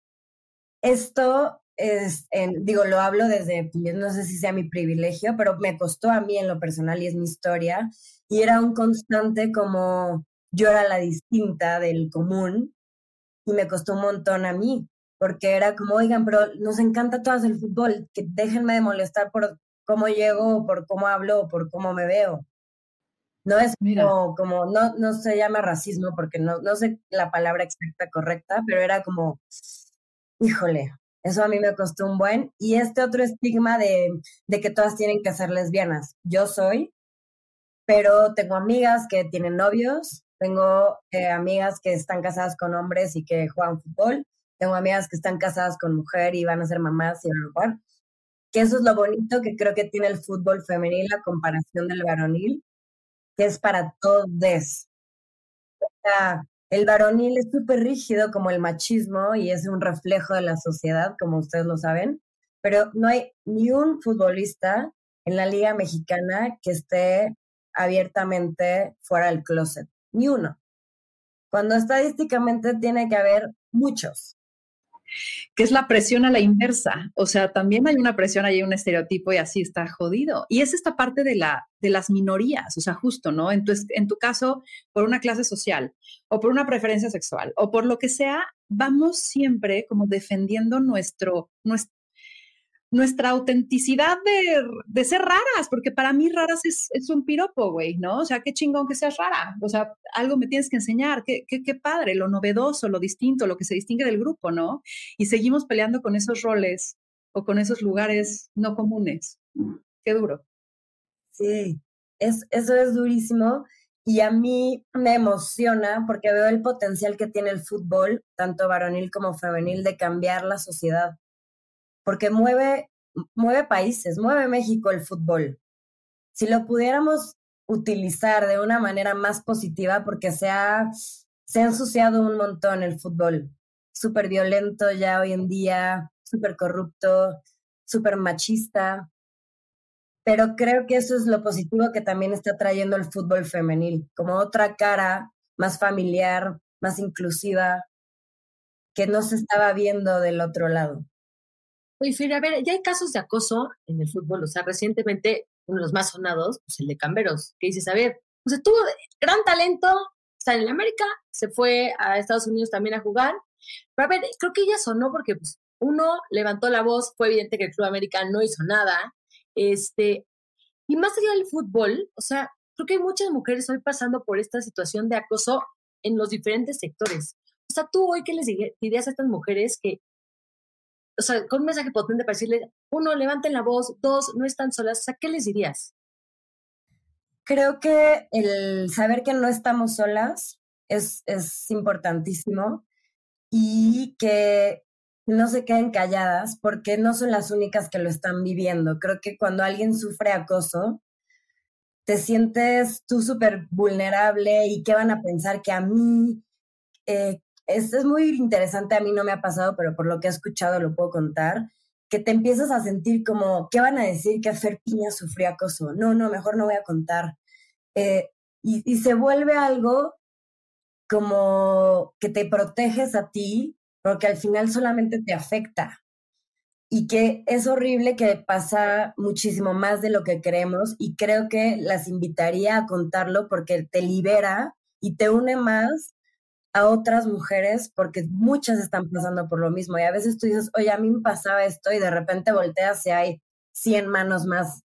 esto es, en, digo, lo hablo desde, no sé si sea mi privilegio, pero me costó a mí en lo personal y es mi historia. Y era un constante como yo era la distinta del común y me costó un montón a mí porque era como, oigan, pero nos encanta todas el fútbol, que déjenme de molestar por cómo llego, por cómo hablo, por cómo me veo. No es como, como, no, no se llama racismo porque no, no sé la palabra exacta correcta, pero era como, híjole, eso a mí me costó un buen. Y este otro estigma de, de que todas tienen que ser lesbianas. Yo soy, pero tengo amigas que tienen novios, tengo eh, amigas que están casadas con hombres y que juegan fútbol, tengo amigas que están casadas con mujer y van a ser mamás y van a jugar. Que eso es lo bonito que creo que tiene el fútbol femenil a comparación del varonil, que es para todos. O sea, el varonil es súper rígido como el machismo y es un reflejo de la sociedad, como ustedes lo saben, pero no hay ni un futbolista en la liga mexicana que esté abiertamente fuera del closet, ni uno. Cuando estadísticamente tiene que haber muchos que es la presión a la inversa. O sea, también hay una presión, hay un estereotipo y así está jodido. Y es esta parte de, la, de las minorías, o sea, justo, ¿no? En tu, en tu caso, por una clase social o por una preferencia sexual o por lo que sea, vamos siempre como defendiendo nuestro, nuestro nuestra autenticidad de, de, ser raras, porque para mí raras es, es un piropo, güey, ¿no? O sea, qué chingón que seas rara, o sea, algo me tienes que enseñar, qué, qué, qué padre, lo novedoso, lo distinto, lo que se distingue del grupo, ¿no? Y seguimos peleando con esos roles o con esos lugares no comunes. Qué duro. Sí, es, eso es durísimo y a mí me emociona porque veo el potencial que tiene el fútbol, tanto varonil como femenil, de cambiar la sociedad porque mueve, mueve países, mueve México el fútbol. Si lo pudiéramos utilizar de una manera más positiva, porque se ha, se ha ensuciado un montón el fútbol, súper violento ya hoy en día, súper corrupto, súper machista, pero creo que eso es lo positivo que también está trayendo el fútbol femenil, como otra cara más familiar, más inclusiva, que no se estaba viendo del otro lado. Oye, Fer, a ver, ya hay casos de acoso en el fútbol, o sea, recientemente uno de los más sonados, pues el de Camberos, que dices, a ver, o sea, tuvo gran talento, está en América, se fue a Estados Unidos también a jugar, pero a ver, creo que ella sonó porque pues, uno levantó la voz, fue evidente que el Club América no hizo nada, este, y más allá del fútbol, o sea, creo que hay muchas mujeres hoy pasando por esta situación de acoso en los diferentes sectores. O sea, tú hoy, ¿qué les dirías a estas mujeres que o sea, con un mensaje potente para decirle, uno, levanten la voz, dos, no están solas, o sea, ¿qué les dirías? Creo que el saber que no estamos solas es, es importantísimo y que no se queden calladas porque no son las únicas que lo están viviendo. Creo que cuando alguien sufre acoso, te sientes tú súper vulnerable y qué van a pensar que a mí, eh, esto es muy interesante, a mí no me ha pasado, pero por lo que he escuchado lo puedo contar, que te empiezas a sentir como, ¿qué van a decir que Fer Piña sufrió acoso? No, no, mejor no voy a contar. Eh, y, y se vuelve algo como que te proteges a ti, porque al final solamente te afecta. Y que es horrible que pasa muchísimo más de lo que creemos y creo que las invitaría a contarlo porque te libera y te une más a otras mujeres porque muchas están pasando por lo mismo y a veces tú dices, oye, a mí me pasaba esto y de repente volteas y hay 100 manos más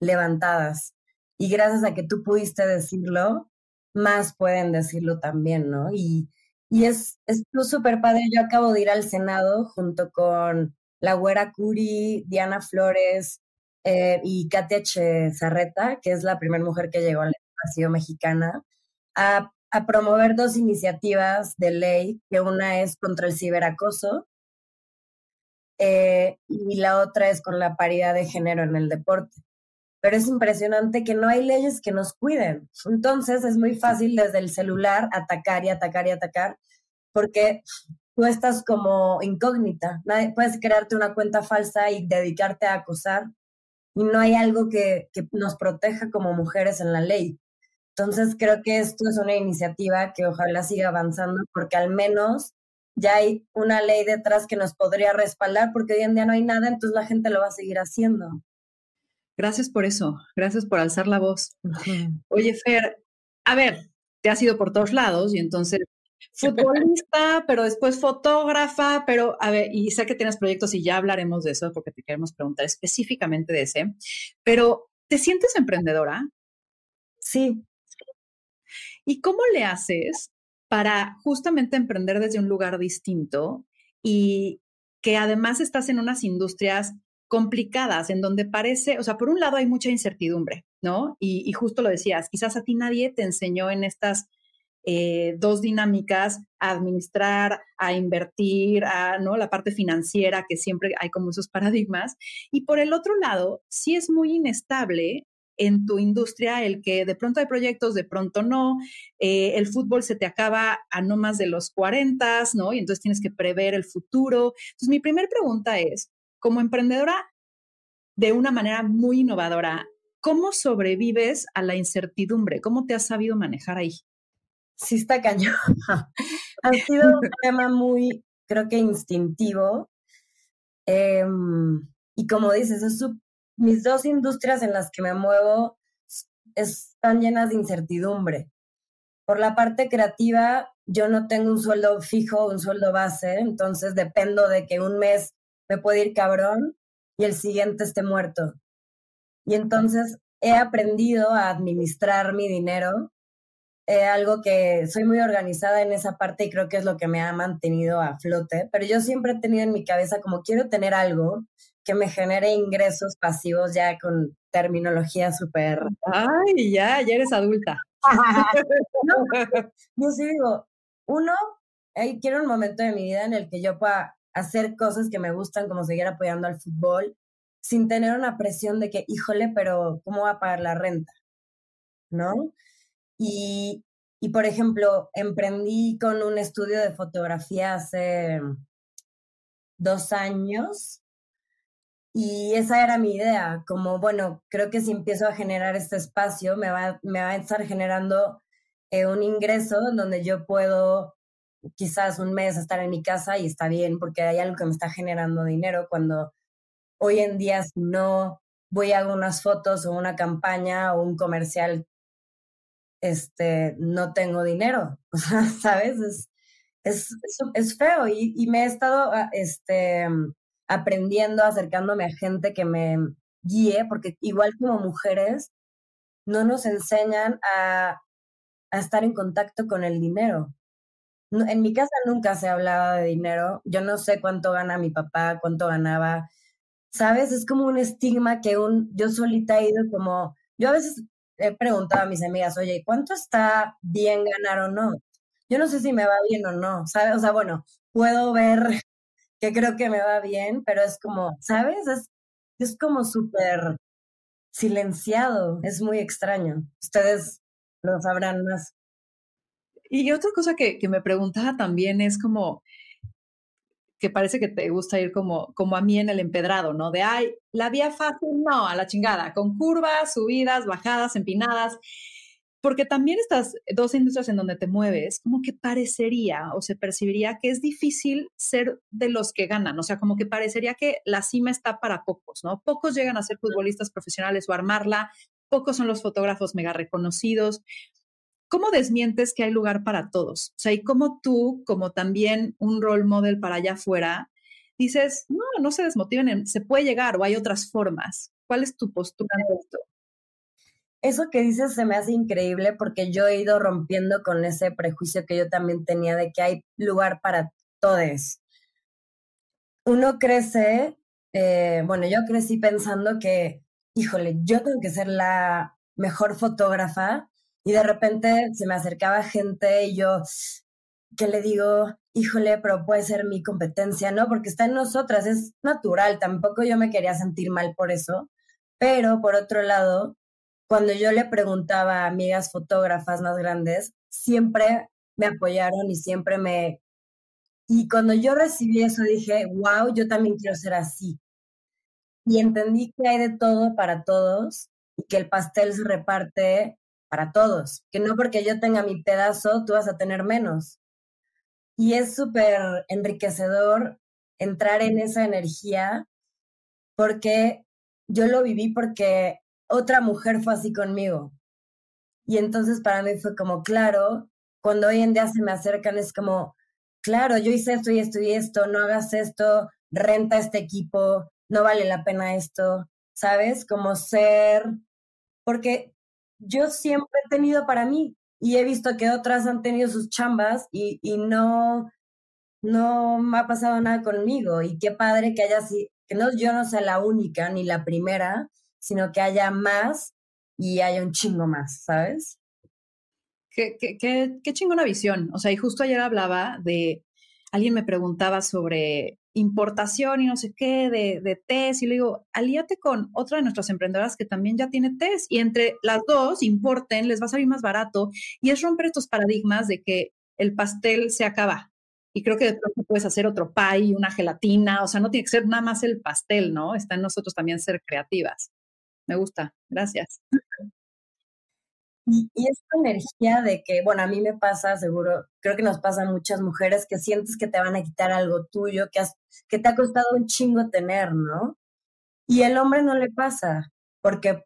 levantadas. Y gracias a que tú pudiste decirlo, más pueden decirlo también, ¿no? Y, y es súper padre. Yo acabo de ir al Senado junto con la Güera Curi, Diana Flores eh, y Katia Chezarreta, que es la primera mujer que llegó a la mexicana, a, a promover dos iniciativas de ley, que una es contra el ciberacoso eh, y la otra es con la paridad de género en el deporte pero es impresionante que no hay leyes que nos cuiden. Entonces es muy fácil desde el celular atacar y atacar y atacar, porque tú estás como incógnita. puedes crearte una cuenta falsa y dedicarte a acosar, y no hay algo que, que nos proteja como mujeres en la ley. Entonces creo que esto es una iniciativa que ojalá siga avanzando, porque al menos ya hay una ley detrás que nos podría respaldar, porque hoy en día no hay nada, entonces la gente lo va a seguir haciendo. Gracias por eso, gracias por alzar la voz. Oye, Fer, a ver, te has ido por todos lados y entonces futbolista, pero después fotógrafa, pero a ver, y sé que tienes proyectos y ya hablaremos de eso porque te queremos preguntar específicamente de ese, pero ¿te sientes emprendedora? Sí. ¿Y cómo le haces para justamente emprender desde un lugar distinto y que además estás en unas industrias complicadas, en donde parece, o sea, por un lado hay mucha incertidumbre, ¿no? Y, justo lo decías, quizás a ti nadie te enseñó en estas eh, dos dinámicas a administrar, a invertir, a ¿no? la parte financiera, que siempre hay como esos paradigmas. Y por el otro lado, sí es muy inestable en tu industria el que de pronto hay proyectos, de pronto no, eh, el fútbol se te acaba a no más de los 40, ¿no? Y entonces tienes que prever el futuro. Entonces, mi primera pregunta es, como emprendedora de una manera muy innovadora, ¿cómo sobrevives a la incertidumbre? ¿Cómo te has sabido manejar ahí? Sí, está cañón. ha sido un tema muy, creo que instintivo. Em, y como dices, mis dos industrias en las que me muevo están llenas de incertidumbre. Por la parte creativa, yo no tengo un sueldo fijo, un sueldo base, entonces dependo de que un mes me puede ir cabrón y el siguiente esté muerto. Y entonces he aprendido a administrar mi dinero, eh, algo que soy muy organizada en esa parte y creo que es lo que me ha mantenido a flote, pero yo siempre he tenido en mi cabeza como quiero tener algo que me genere ingresos pasivos ya con terminología súper... Ay, ya, ya eres adulta. yo sí digo, uno, quiero un momento de mi vida en el que yo pueda hacer cosas que me gustan, como seguir apoyando al fútbol, sin tener una presión de que, híjole, pero ¿cómo va a pagar la renta? ¿No? Y, y por ejemplo, emprendí con un estudio de fotografía hace dos años y esa era mi idea, como, bueno, creo que si empiezo a generar este espacio, me va, me va a estar generando eh, un ingreso donde yo puedo quizás un mes estar en mi casa y está bien porque hay algo que me está generando dinero cuando hoy en día si no voy a unas fotos o una campaña o un comercial, este, no tengo dinero, ¿sabes? Es, es, es, feo y, y, me he estado ah, este, aprendiendo, acercándome a gente que me guíe, porque igual como mujeres, no nos enseñan a, estar en contacto con el dinero en mi casa nunca se hablaba de dinero. Yo no sé cuánto gana mi papá, cuánto ganaba. ¿Sabes? Es como un estigma que un, yo solita he ido como, yo a veces he preguntado a mis amigas, oye, ¿cuánto está bien ganar o no? Yo no sé si me va bien o no, ¿sabes? O sea, bueno, puedo ver creo que me va bien, pero es como, ¿sabes? Es, es como súper silenciado, es muy extraño. Ustedes lo sabrán más. Y otra cosa que, que me preguntaba también es como, que parece que te gusta ir como, como a mí en el empedrado, ¿no? De, ay, la vía fácil, no, a la chingada, con curvas, subidas, bajadas, empinadas, porque también estas dos industrias en donde te mueves, como que parecería o se percibiría que es difícil ser de los que ganan, o sea, como que parecería que la cima está para pocos, ¿no? Pocos llegan a ser futbolistas profesionales o armarla, pocos son los fotógrafos mega reconocidos, ¿Cómo desmientes que hay lugar para todos? O sea, y cómo tú, como también un role model para allá afuera, dices, no, no se desmotiven, se puede llegar o hay otras formas. ¿Cuál es tu postura en esto? Eso que dices se me hace increíble porque yo he ido rompiendo con ese prejuicio que yo también tenía de que hay lugar para todos. Uno crece, eh, bueno, yo crecí pensando que, híjole, yo tengo que ser la mejor fotógrafa y de repente se me acercaba gente y yo, que le digo, híjole, pero puede ser mi competencia, ¿no? Porque está en nosotras, es natural, tampoco yo me quería sentir mal por eso. Pero por otro lado, cuando yo le preguntaba a amigas fotógrafas más grandes, siempre me apoyaron y siempre me... Y cuando yo recibí eso dije, wow, yo también quiero ser así. Y entendí que hay de todo para todos y que el pastel se reparte para todos, que no porque yo tenga mi pedazo, tú vas a tener menos. Y es súper enriquecedor entrar en esa energía porque yo lo viví porque otra mujer fue así conmigo. Y entonces para mí fue como, claro, cuando hoy en día se me acercan es como, claro, yo hice esto y esto y esto, no hagas esto, renta este equipo, no vale la pena esto, ¿sabes? Como ser, porque yo siempre he tenido para mí y he visto que otras han tenido sus chambas y, y no, no me ha pasado nada conmigo. Y qué padre que haya, que no, yo no sea la única ni la primera, sino que haya más y haya un chingo más, ¿sabes? Qué, qué, qué, qué chingona visión. O sea, y justo ayer hablaba de, alguien me preguntaba sobre importación y no sé qué de, de test y le digo, alíate con otra de nuestras emprendedoras que también ya tiene test y entre las dos importen, les va a salir más barato y es romper estos paradigmas de que el pastel se acaba. Y creo que de pronto puedes hacer otro pie, una gelatina, o sea, no tiene que ser nada más el pastel, ¿no? Está en nosotros también ser creativas. Me gusta, gracias. Y, esta energía de que, bueno, a mí me pasa, seguro, creo que nos pasa a muchas mujeres que sientes que te van a quitar algo tuyo, que, has, que te ha costado un chingo tener, ¿no? Y el hombre no le pasa, porque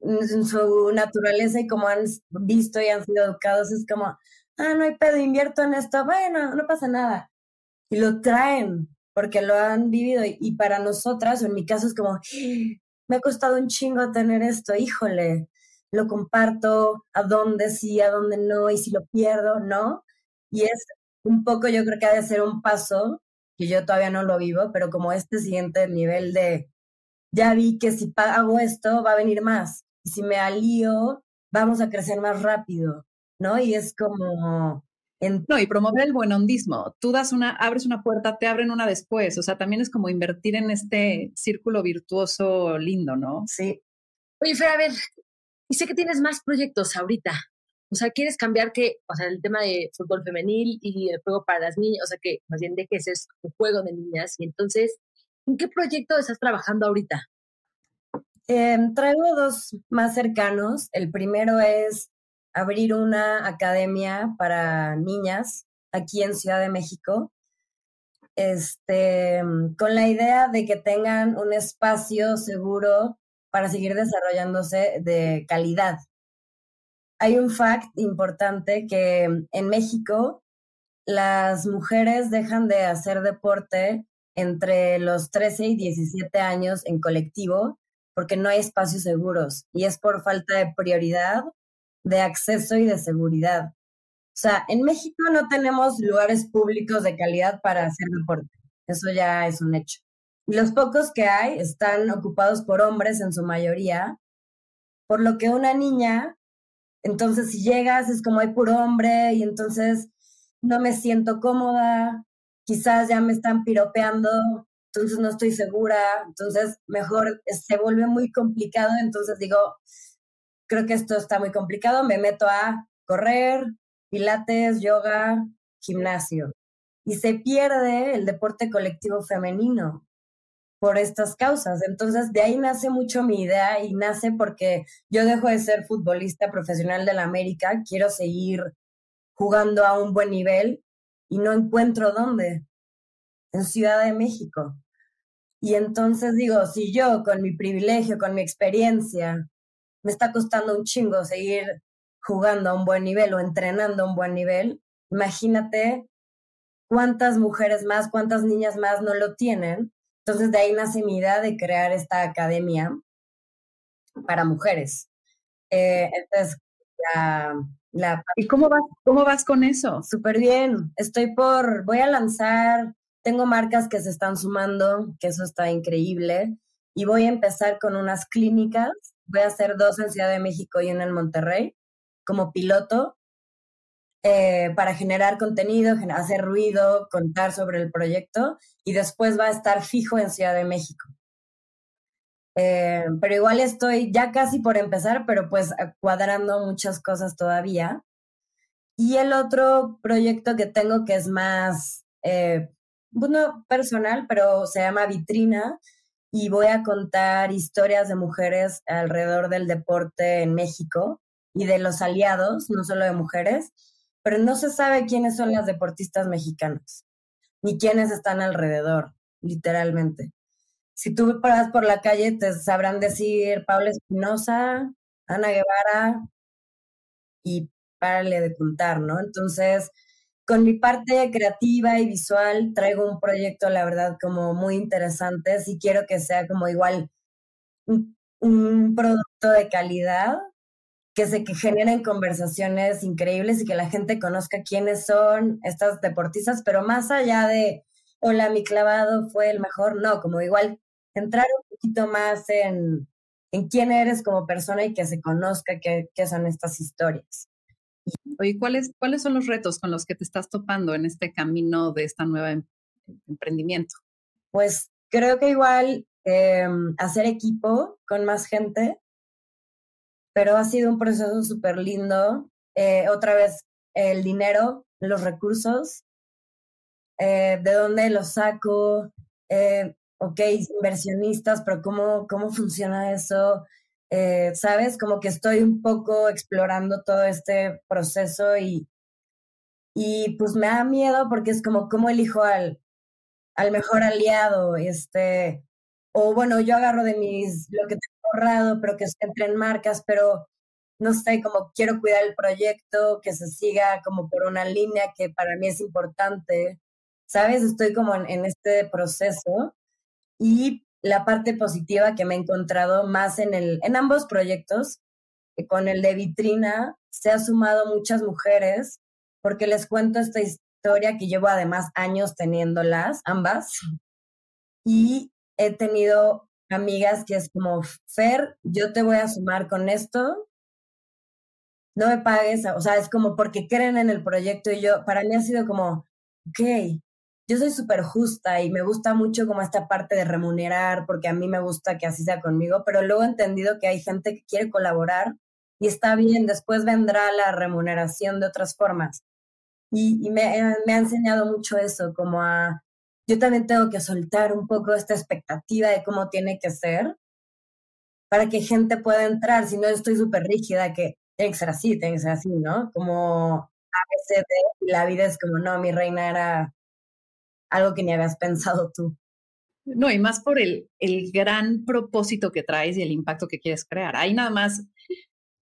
en su naturaleza y como han visto y han sido educados, es como, ah, no hay pedo, invierto en esto, bueno, no pasa nada. Y lo traen porque lo han vivido. Y, para nosotras, o en mi caso, es como, me ha costado un chingo tener esto, híjole, lo comparto, a dónde sí, a dónde no, y si lo pierdo, ¿no? Y es un poco, yo creo que ha de ser un paso, que yo todavía no lo vivo, pero como este siguiente nivel de, ya vi que si hago esto, va a venir más, y si me alío, vamos a crecer más rápido, ¿no? Y es como... No, y promover el buenondismo. Tú das una, abres una puerta, te abren una después. O sea, también es como invertir en este círculo virtuoso lindo, ¿no? Sí. Oye, Fer, a ver, y sé que tienes más proyectos ahorita. O sea, quieres cambiar que, o sea, el tema de fútbol femenil y el juego para las niñas, o sea, que más bien dejes es un juego de niñas. Y entonces, ¿en qué proyecto estás trabajando ahorita? Em, traigo dos más cercanos. El primero es abrir una academia para niñas aquí en Ciudad de México. Este, con la idea de que tengan un espacio seguro para seguir desarrollándose de calidad. Hay un fact importante que en México las mujeres dejan de hacer deporte entre los 13 y 17 años en colectivo porque no hay espacios seguros y es por falta de prioridad, de acceso y de seguridad. O sea, en México no tenemos lugares públicos de calidad para hacer deporte. Eso ya es un hecho. Los pocos que hay están ocupados por hombres en su mayoría, por lo que una niña, entonces si llegas es como hay puro hombre y entonces no me siento cómoda, quizás ya me están piropeando, entonces no estoy segura, entonces mejor se vuelve muy complicado, entonces digo, creo que esto está muy complicado, me meto a correr, pilates, yoga, gimnasio. Y se pierde el deporte colectivo femenino por estas causas. Entonces, de ahí nace mucho mi idea y nace porque yo dejo de ser futbolista profesional de la América, quiero seguir jugando a un buen nivel y no encuentro dónde. En Ciudad de México. Y entonces digo, si yo con mi privilegio, con mi experiencia, me está costando un chingo seguir jugando a un buen nivel o entrenando a un buen nivel, imagínate cuántas mujeres más, cuántas niñas más no lo tienen. Entonces de ahí nace mi idea de crear esta academia para mujeres. Eh, entonces, la, ¿Y cómo vas, cómo vas con eso? Súper bien. Estoy por, voy a lanzar, tengo marcas que se están sumando, que eso está increíble. Y voy a empezar con unas clínicas. Voy a hacer dos en Ciudad de México y una en Monterrey como piloto eh, para generar contenido, hacer ruido, contar sobre el proyecto y después va a estar fijo en Ciudad de México. Eh, pero igual estoy ya casi por empezar, pero pues cuadrando muchas cosas todavía. Y el otro proyecto que tengo que es más, eh, bueno, personal, pero se llama Vitrina y voy a contar historias de mujeres alrededor del deporte en México y de los aliados, no solo de mujeres, pero no se sabe quiénes son las deportistas mexicanas, ni quiénes están alrededor, literalmente. Si tú paras por la calle, te sabrán decir Paula Espinosa, Ana Guevara, y párale de contar, ¿no? Entonces, con mi parte creativa y visual, traigo un proyecto, la verdad, como muy interesante. Si quiero que sea como igual un producto de calidad, que se que generen conversaciones increíbles y que la gente conozca quiénes son estas deportistas, pero más allá de, hola, mi clavado fue el mejor, no, como igual entrar un poquito más en, en quién eres como persona y que se conozca qué, qué son estas historias. Oye, ¿cuáles, ¿cuáles son los retos con los que te estás topando en este camino de esta nueva em, emprendimiento? Pues creo que igual em, hacer equipo con más gente, pero ha sido un proceso súper lindo. Eh, otra vez, el dinero, los recursos, eh, de dónde los saco, eh, ok, inversionistas, pero ¿cómo, cómo funciona eso? ¿Sabes? Como que estoy un poco explorando todo este proceso y, y pues me da miedo porque es como, ¿cómo elijo al, al mejor aliado? Este, o bueno, yo agarro de mis, lo que pero que entre en marcas, pero no sé, como quiero cuidar el proyecto, que se siga como por una línea que para mí es importante, ¿sabes? Estoy como en, este proceso y la parte positiva que me he encontrado más en, el, en ambos proyectos, que con el de vitrina, se ha sumado muchas mujeres, porque les cuento esta historia que llevo además años teniéndolas, ambas, y he tenido amigas que es como, Fer, yo te voy a sumar con esto, no me pagues, o sea, es como porque creen en el proyecto y yo, para mí ha sido como, ok, yo soy súper justa y me gusta mucho como esta parte de remunerar, porque a mí me gusta que así sea conmigo, pero luego he entendido que hay gente que quiere colaborar y está bien, después vendrá la remuneración de otras formas. Y, me, me ha enseñado mucho eso, como a yo también tengo que soltar un poco esta expectativa de cómo tiene que ser para que gente pueda entrar, si no estoy súper rígida, que tiene que ser así, tiene que ser así, ¿no? Como a veces la vida es como, no, mi reina era algo que ni habías pensado tú. No, y más por el, el gran propósito que traes y el impacto que quieres crear. Ahí nada más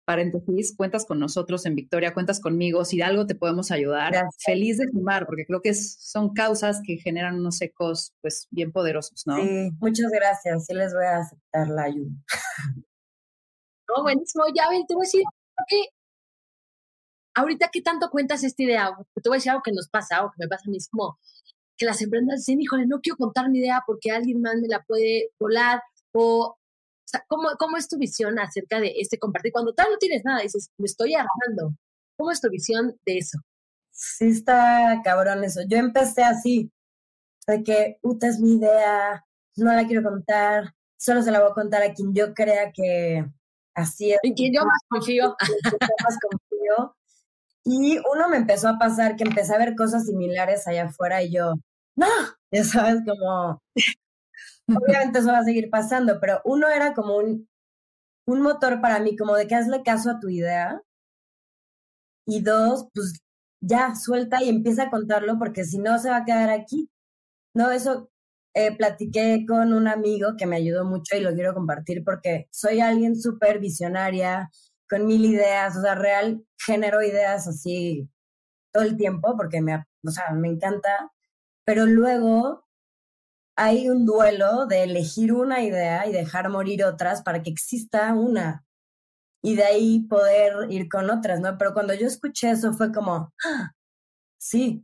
paréntesis, cuentas con nosotros en Victoria, cuentas conmigo, si de algo te podemos ayudar, feliz de sumar, porque creo que son causas que generan unos ecos pues bien poderosos, ¿no? Sí, muchas gracias, sí les voy a aceptar la ayuda. No, buenísimo, ya ven, te voy a decir, que ahorita qué tanto cuentas esta idea, te voy a decir algo que nos pasa, o que me pasa a mí, es como que las empresas dicen, híjole, no quiero contar mi idea porque alguien más me la puede volar, o ¿cómo, ¿cómo, es tu visión acerca de este compartir? Cuando tal no tienes nada, dices, me estoy armando. ¿Cómo es tu visión de eso? Sí está cabrón eso. Yo empecé así, de que, puta, es mi idea, no la quiero contar, solo se la voy a contar a quien yo crea que así es. Y quien yo más confío. más confío. Y uno me empezó a pasar que empecé a ver cosas similares allá afuera y yo, no, ya sabes, como, obviamente eso va a seguir pasando, pero uno era como un, un motor para mí, como de que hazle caso a tu idea. Y dos, pues ya, suelta y empieza a contarlo porque si no se va a quedar aquí. No, eso eh, platiqué con un amigo que me ayudó mucho y lo quiero compartir porque soy alguien súper visionaria, con mil ideas, o sea, real, genero ideas así todo el tiempo porque me, o sea, me encanta, pero luego hay un duelo de elegir una idea y dejar morir otras para que exista una y de ahí poder ir con otras, ¿no? Pero cuando yo escuché eso fue como, ¡Ah! sí,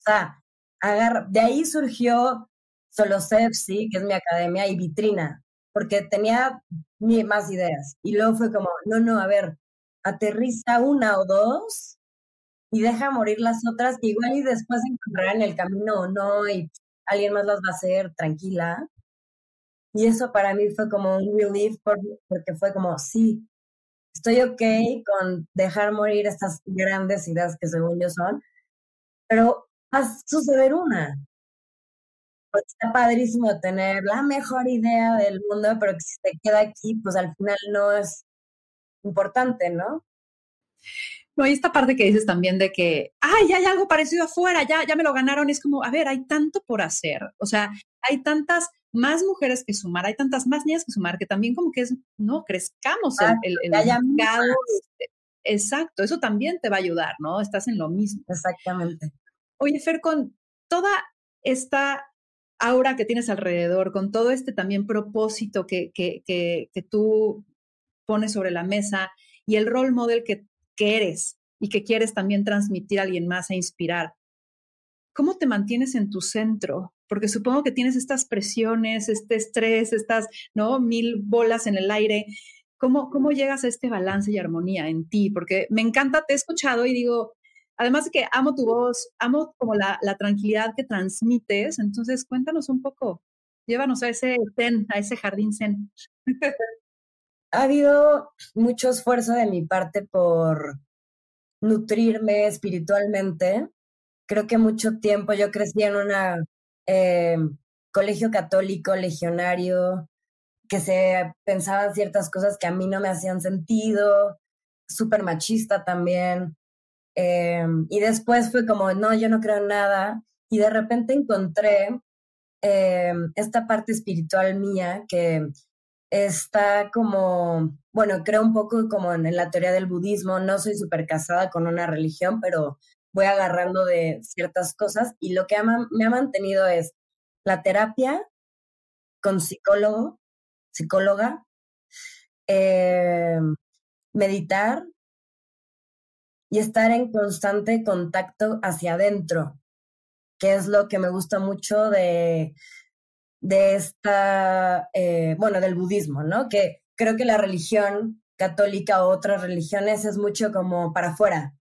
o sea, agarra, de ahí surgió Solo Sepsi, que es mi academia, y Vitrina, porque tenía más ideas. Y luego fue como, no, no, a ver, aterriza una o dos y deja morir las otras, que igual y después encontrarán el camino o no, y alguien más las va a hacer tranquila. Y eso para mí fue como un relief porque fue como, sí, estoy ok con dejar morir estas grandes ideas que según yo son, pero va a suceder una. Pues está padrísimo tener la mejor idea del mundo, pero que si se queda aquí, pues al final no es importante, ¿no? No, y esta parte que dices también de que, ay, hay algo parecido afuera, ya, ya me lo ganaron, es como, a ver, hay tanto por hacer, o sea, hay tantas más mujeres que sumar, hay tantas más niñas que sumar, que también como que es, no, crezcamos el, el, mercado. Este, exacto, eso también te va a ayudar, ¿no? Estás en lo mismo. Exactamente. Oye, Fer, con toda esta aura que tienes alrededor, con todo este también propósito que, que, que, que tú pones sobre la mesa y el role model que, que eres y que quieres también transmitir a alguien más e inspirar, ¿cómo te mantienes en tu centro? Porque supongo que tienes estas presiones, este estrés, estas, ¿no? Mil bolas en el aire. ¿Cómo, ¿Cómo llegas a este balance y armonía en ti? Porque me encanta, te he escuchado y digo, además de que amo tu voz, amo como la, la tranquilidad que transmites, entonces cuéntanos un poco, llévanos a ese zen, a ese jardín zen. ha habido mucho esfuerzo de mi parte por nutrirme espiritualmente. Creo que mucho tiempo yo crecí en un eh, colegio católico, legionario, que se pensaban ciertas cosas que a mí no me hacían sentido, súper machista también. Eh, y después fue como, no, yo no creo en nada. Y de repente encontré eh, esta parte espiritual mía que está como, bueno, creo un poco como en, la teoría del budismo, no soy súper casada con una religión, pero voy agarrando de ciertas cosas y lo que me ha mantenido es la terapia con psicólogo, psicóloga, eh, meditar y estar en constante contacto hacia adentro, que es lo que me gusta mucho de, de esta, eh, bueno, del budismo, ¿no? Que creo que la religión católica o otras religiones es mucho como para afuera.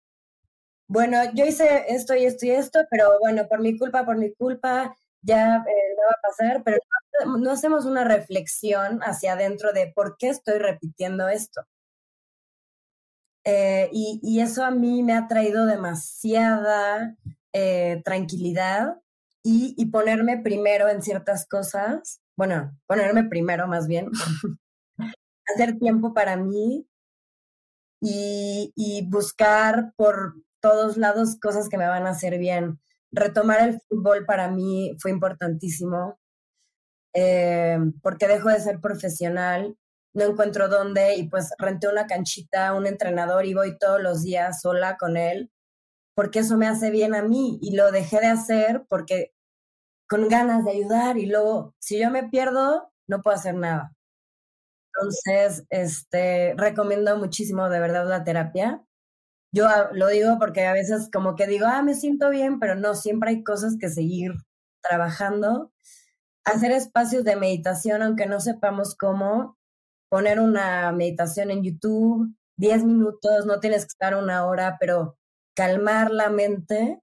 Bueno, yo hice esto y esto y esto, pero bueno, por mi culpa, por mi culpa, ya eh, no va a pasar, pero no, hacemos una reflexión hacia adentro de por qué estoy repitiendo esto. Eh, y, y, eso a mí me ha traído demasiada tranquilidad y, ponerme primero en ciertas cosas, bueno, ponerme primero más bien, hacer tiempo para mí y, y, buscar por todos lados cosas que me van a hacer bien. Retomar el fútbol para mí fue importantísimo eh, porque dejo de ser profesional, no encuentro dónde y pues renté una canchita, un entrenador y voy todos los días sola con él porque eso me hace bien a mí y lo dejé de hacer porque con ganas de ayudar y luego, si yo me pierdo, no puedo hacer nada. Entonces, este, recomiendo muchísimo de verdad la terapia. Yo lo digo porque a veces como que digo, ah, me siento bien, pero no, siempre hay cosas que seguir trabajando. Hacer espacios de meditación, aunque no sepamos cómo, poner una meditación en YouTube, 10 minutos, no tienes que estar una hora, pero calmar la mente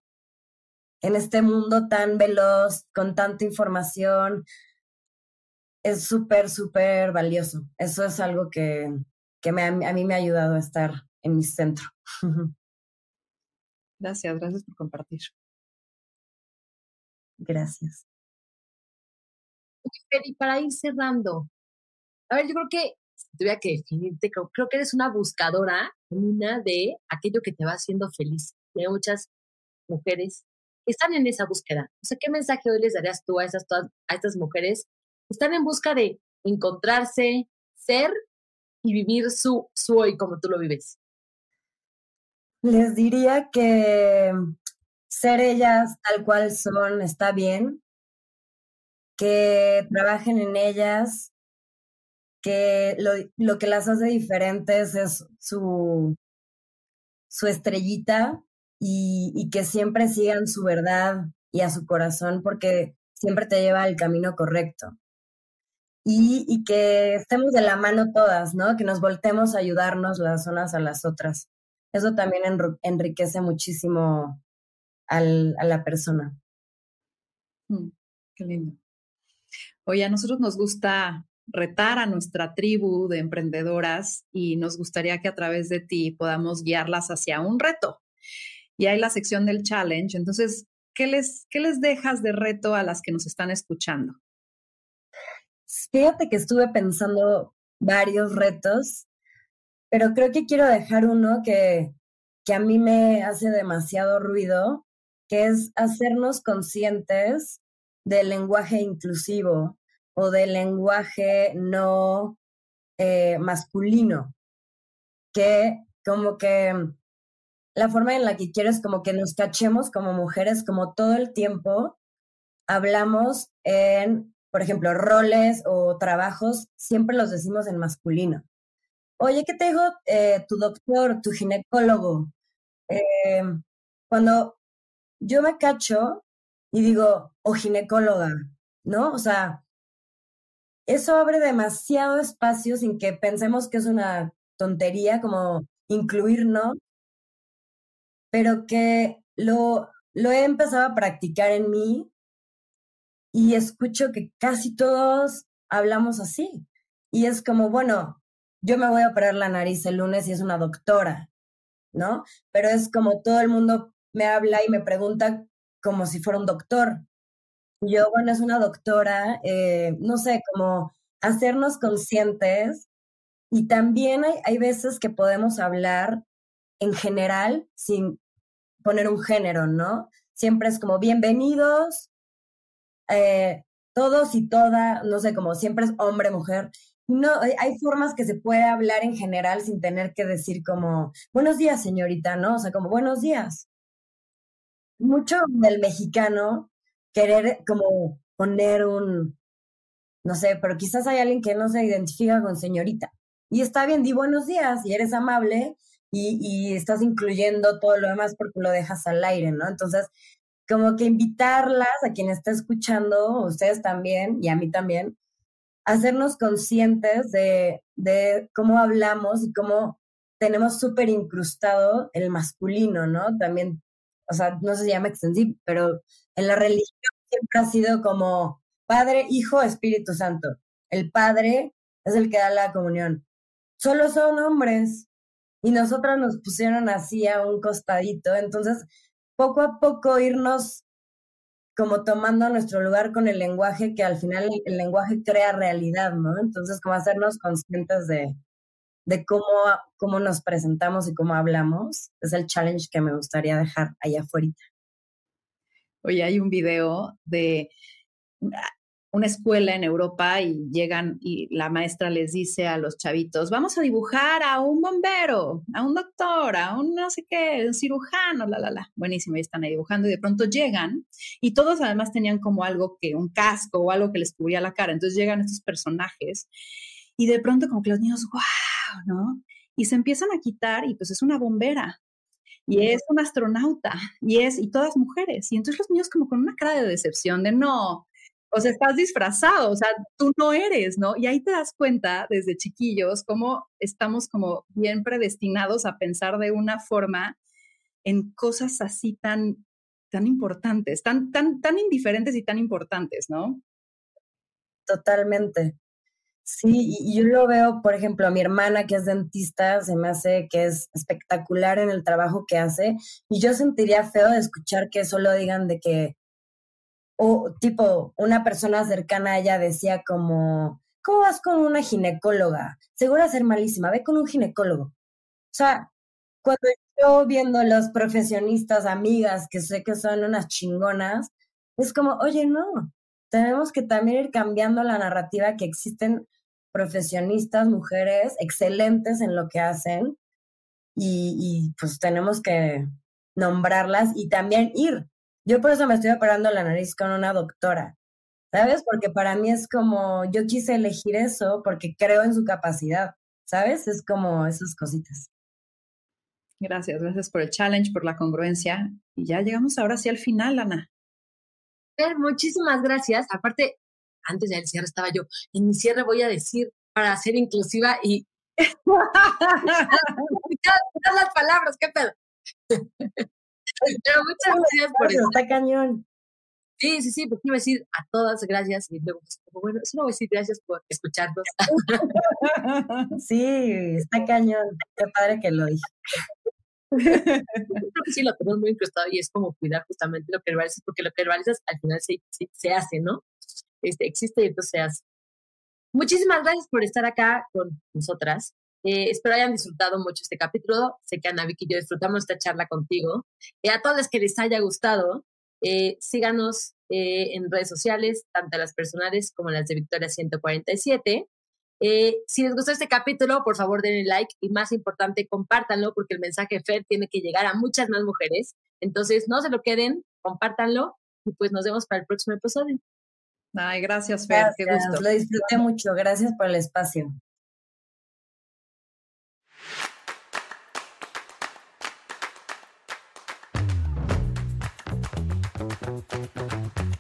en este mundo tan veloz, con tanta información, es súper, súper valioso. Eso es algo que, que me, a mí me ha ayudado a estar en mi centro. Gracias, gracias por compartir. Gracias. Y para ir cerrando, a ver, yo creo que si tuviera que definirte, creo, creo, que eres una buscadora, una de aquello que te va haciendo feliz. Hay muchas mujeres están en esa búsqueda. O sea, ¿qué mensaje hoy les darías tú a, esas, a estas mujeres están en busca de encontrarse, ser y vivir su, su hoy como tú lo vives? Les diría que ser ellas tal cual son está bien, que trabajen en ellas, que lo, lo que las hace diferentes es su, su estrellita y, que siempre sigan su verdad y a su corazón porque siempre te lleva al camino correcto. Y, y que estemos de la mano todas, ¿no? Que nos voltemos a ayudarnos las unas a las otras. Eso también enriquece muchísimo al, a la persona. Mm, qué lindo. Oye, a nosotros nos gusta retar a nuestra tribu de emprendedoras y nos gustaría que a través de ti podamos guiarlas hacia un reto. Y hay la sección del challenge. Entonces, ¿qué les, qué les dejas de reto a las que nos están escuchando? Fíjate que estuve pensando varios retos, pero creo que quiero dejar uno que, que a mí me hace demasiado ruido, que es hacernos conscientes del lenguaje inclusivo o del lenguaje no eh, masculino, que como que la forma en la que quiero es como que nos cachemos como mujeres, como todo el tiempo hablamos en, por ejemplo, roles o trabajos, siempre los decimos en masculino. Oye, ¿qué te dijo eh, tu doctor, tu ginecólogo? Eh, cuando yo me cacho y digo, o ginecóloga, ¿no? O sea, eso abre demasiado espacio sin que pensemos que es una tontería como incluirnos, pero que lo, lo he empezado a practicar en mí y escucho que casi todos hablamos así. Y es como, bueno, yo me voy a operar la nariz el lunes y es una doctora, ¿no? Pero es como todo el mundo me habla y me pregunta como si fuera un doctor. Yo, bueno, es una doctora, eh, no sé, como hacernos conscientes y también hay, hay veces que podemos hablar en general sin poner un género, ¿no? Siempre es como bienvenidos, eh, todos y toda, no sé, como siempre es hombre, mujer. No, hay formas que se puede hablar en general sin tener que decir como, buenos días, señorita, ¿no? O sea, como, buenos días. Mucho del mexicano querer como poner un, no sé, pero quizás hay alguien que no se identifica con señorita. Y está bien, di buenos días y eres amable y, y estás incluyendo todo lo demás porque lo dejas al aire, ¿no? Entonces, como que invitarlas a quien está escuchando, ustedes también y a mí también, hacernos conscientes de, de cómo hablamos y cómo tenemos súper incrustado el masculino, ¿no? También, o sea, no se llama extensivo, pero en la religión siempre ha sido como Padre, Hijo, Espíritu Santo. El Padre es el que da la comunión. Solo son hombres. Y nosotros nos pusieron así a un costadito. Entonces, poco a poco irnos como tomando nuestro lugar con el lenguaje, que al final el, lenguaje crea realidad, ¿no? Entonces, como hacernos conscientes de, de cómo, cómo nos presentamos y cómo hablamos, es el challenge que me gustaría dejar allá afuera. Oye, hay un video de una escuela en Europa y llegan y la maestra les dice a los chavitos, vamos a dibujar a un bombero, a un doctor, a un no sé qué, un cirujano, la, la, la. Buenísimo, y están ahí dibujando y de pronto llegan y todos además tenían como algo que, un casco o algo que les cubría la cara. Entonces llegan estos personajes y de pronto como que los niños, wow, ¿no? Y se empiezan a quitar y pues es una bombera y es un astronauta y es y todas mujeres y entonces los niños como con una cara de decepción de no o sea, estás disfrazado, o sea, tú no eres, ¿no? Y ahí te das cuenta desde chiquillos cómo estamos como bien predestinados a pensar de una forma en cosas así tan tan importantes, tan, tan, tan indiferentes y tan importantes, ¿no? Totalmente. Sí, y yo lo veo, por ejemplo, a mi hermana que es dentista, se me hace que es espectacular en el trabajo que hace, y yo sentiría feo de escuchar que solo digan de que, tipo, una persona cercana a ella decía como, ¿cómo vas con una ginecóloga? Seguro ser malísima, ve con un ginecólogo. O sea, cuando yo viendo los profesionistas, amigas, que sé que son unas chingonas, es como, oye, no, tenemos que también ir cambiando la narrativa que existen profesionistas, mujeres excelentes en lo que hacen y, pues tenemos que nombrarlas y también ir. Yo por eso me estoy operando la nariz con una doctora, ¿sabes? Porque para mí es como, yo quise elegir eso porque creo en su capacidad, ¿sabes? Es como esas cositas. Gracias, gracias por el challenge, por la congruencia. Y ya llegamos ahora sí al final, Ana. Muchísimas gracias. Aparte, antes del cierre estaba yo, en mi cierre voy a decir para ser inclusiva y las palabras, qué pedo. Pero muchas gracias por eso. Está cañón. Sí, sí, sí, porque iba a decir a todas gracias y luego, bueno, no voy a decir gracias por escucharnos. sí, está cañón. Qué padre que lo dije. Creo que sí lo tenemos muy incrustado y es como cuidar justamente lo que verbalizas, porque lo que verbalizas al final se, se hace, ¿no? Este, existe y entonces se hace. Muchísimas gracias por estar acá con nosotras. Eh, espero hayan disfrutado mucho este capítulo. Sé que Ana Vicky y yo disfrutamos esta charla contigo. Eh, a todos los que les haya gustado, eh, síganos en redes sociales, tanto las personales como las de Victoria 147. si les gustó este capítulo, por favor denle like y más importante, compártanlo porque el mensaje FED tiene que llegar a muchas más mujeres. Entonces, no se lo queden, compártanlo y pues nos vemos para el próximo episodio. Ay, gracias, Fer, qué gusto. Lo disfruté mucho, gracias por el espacio. Thank you.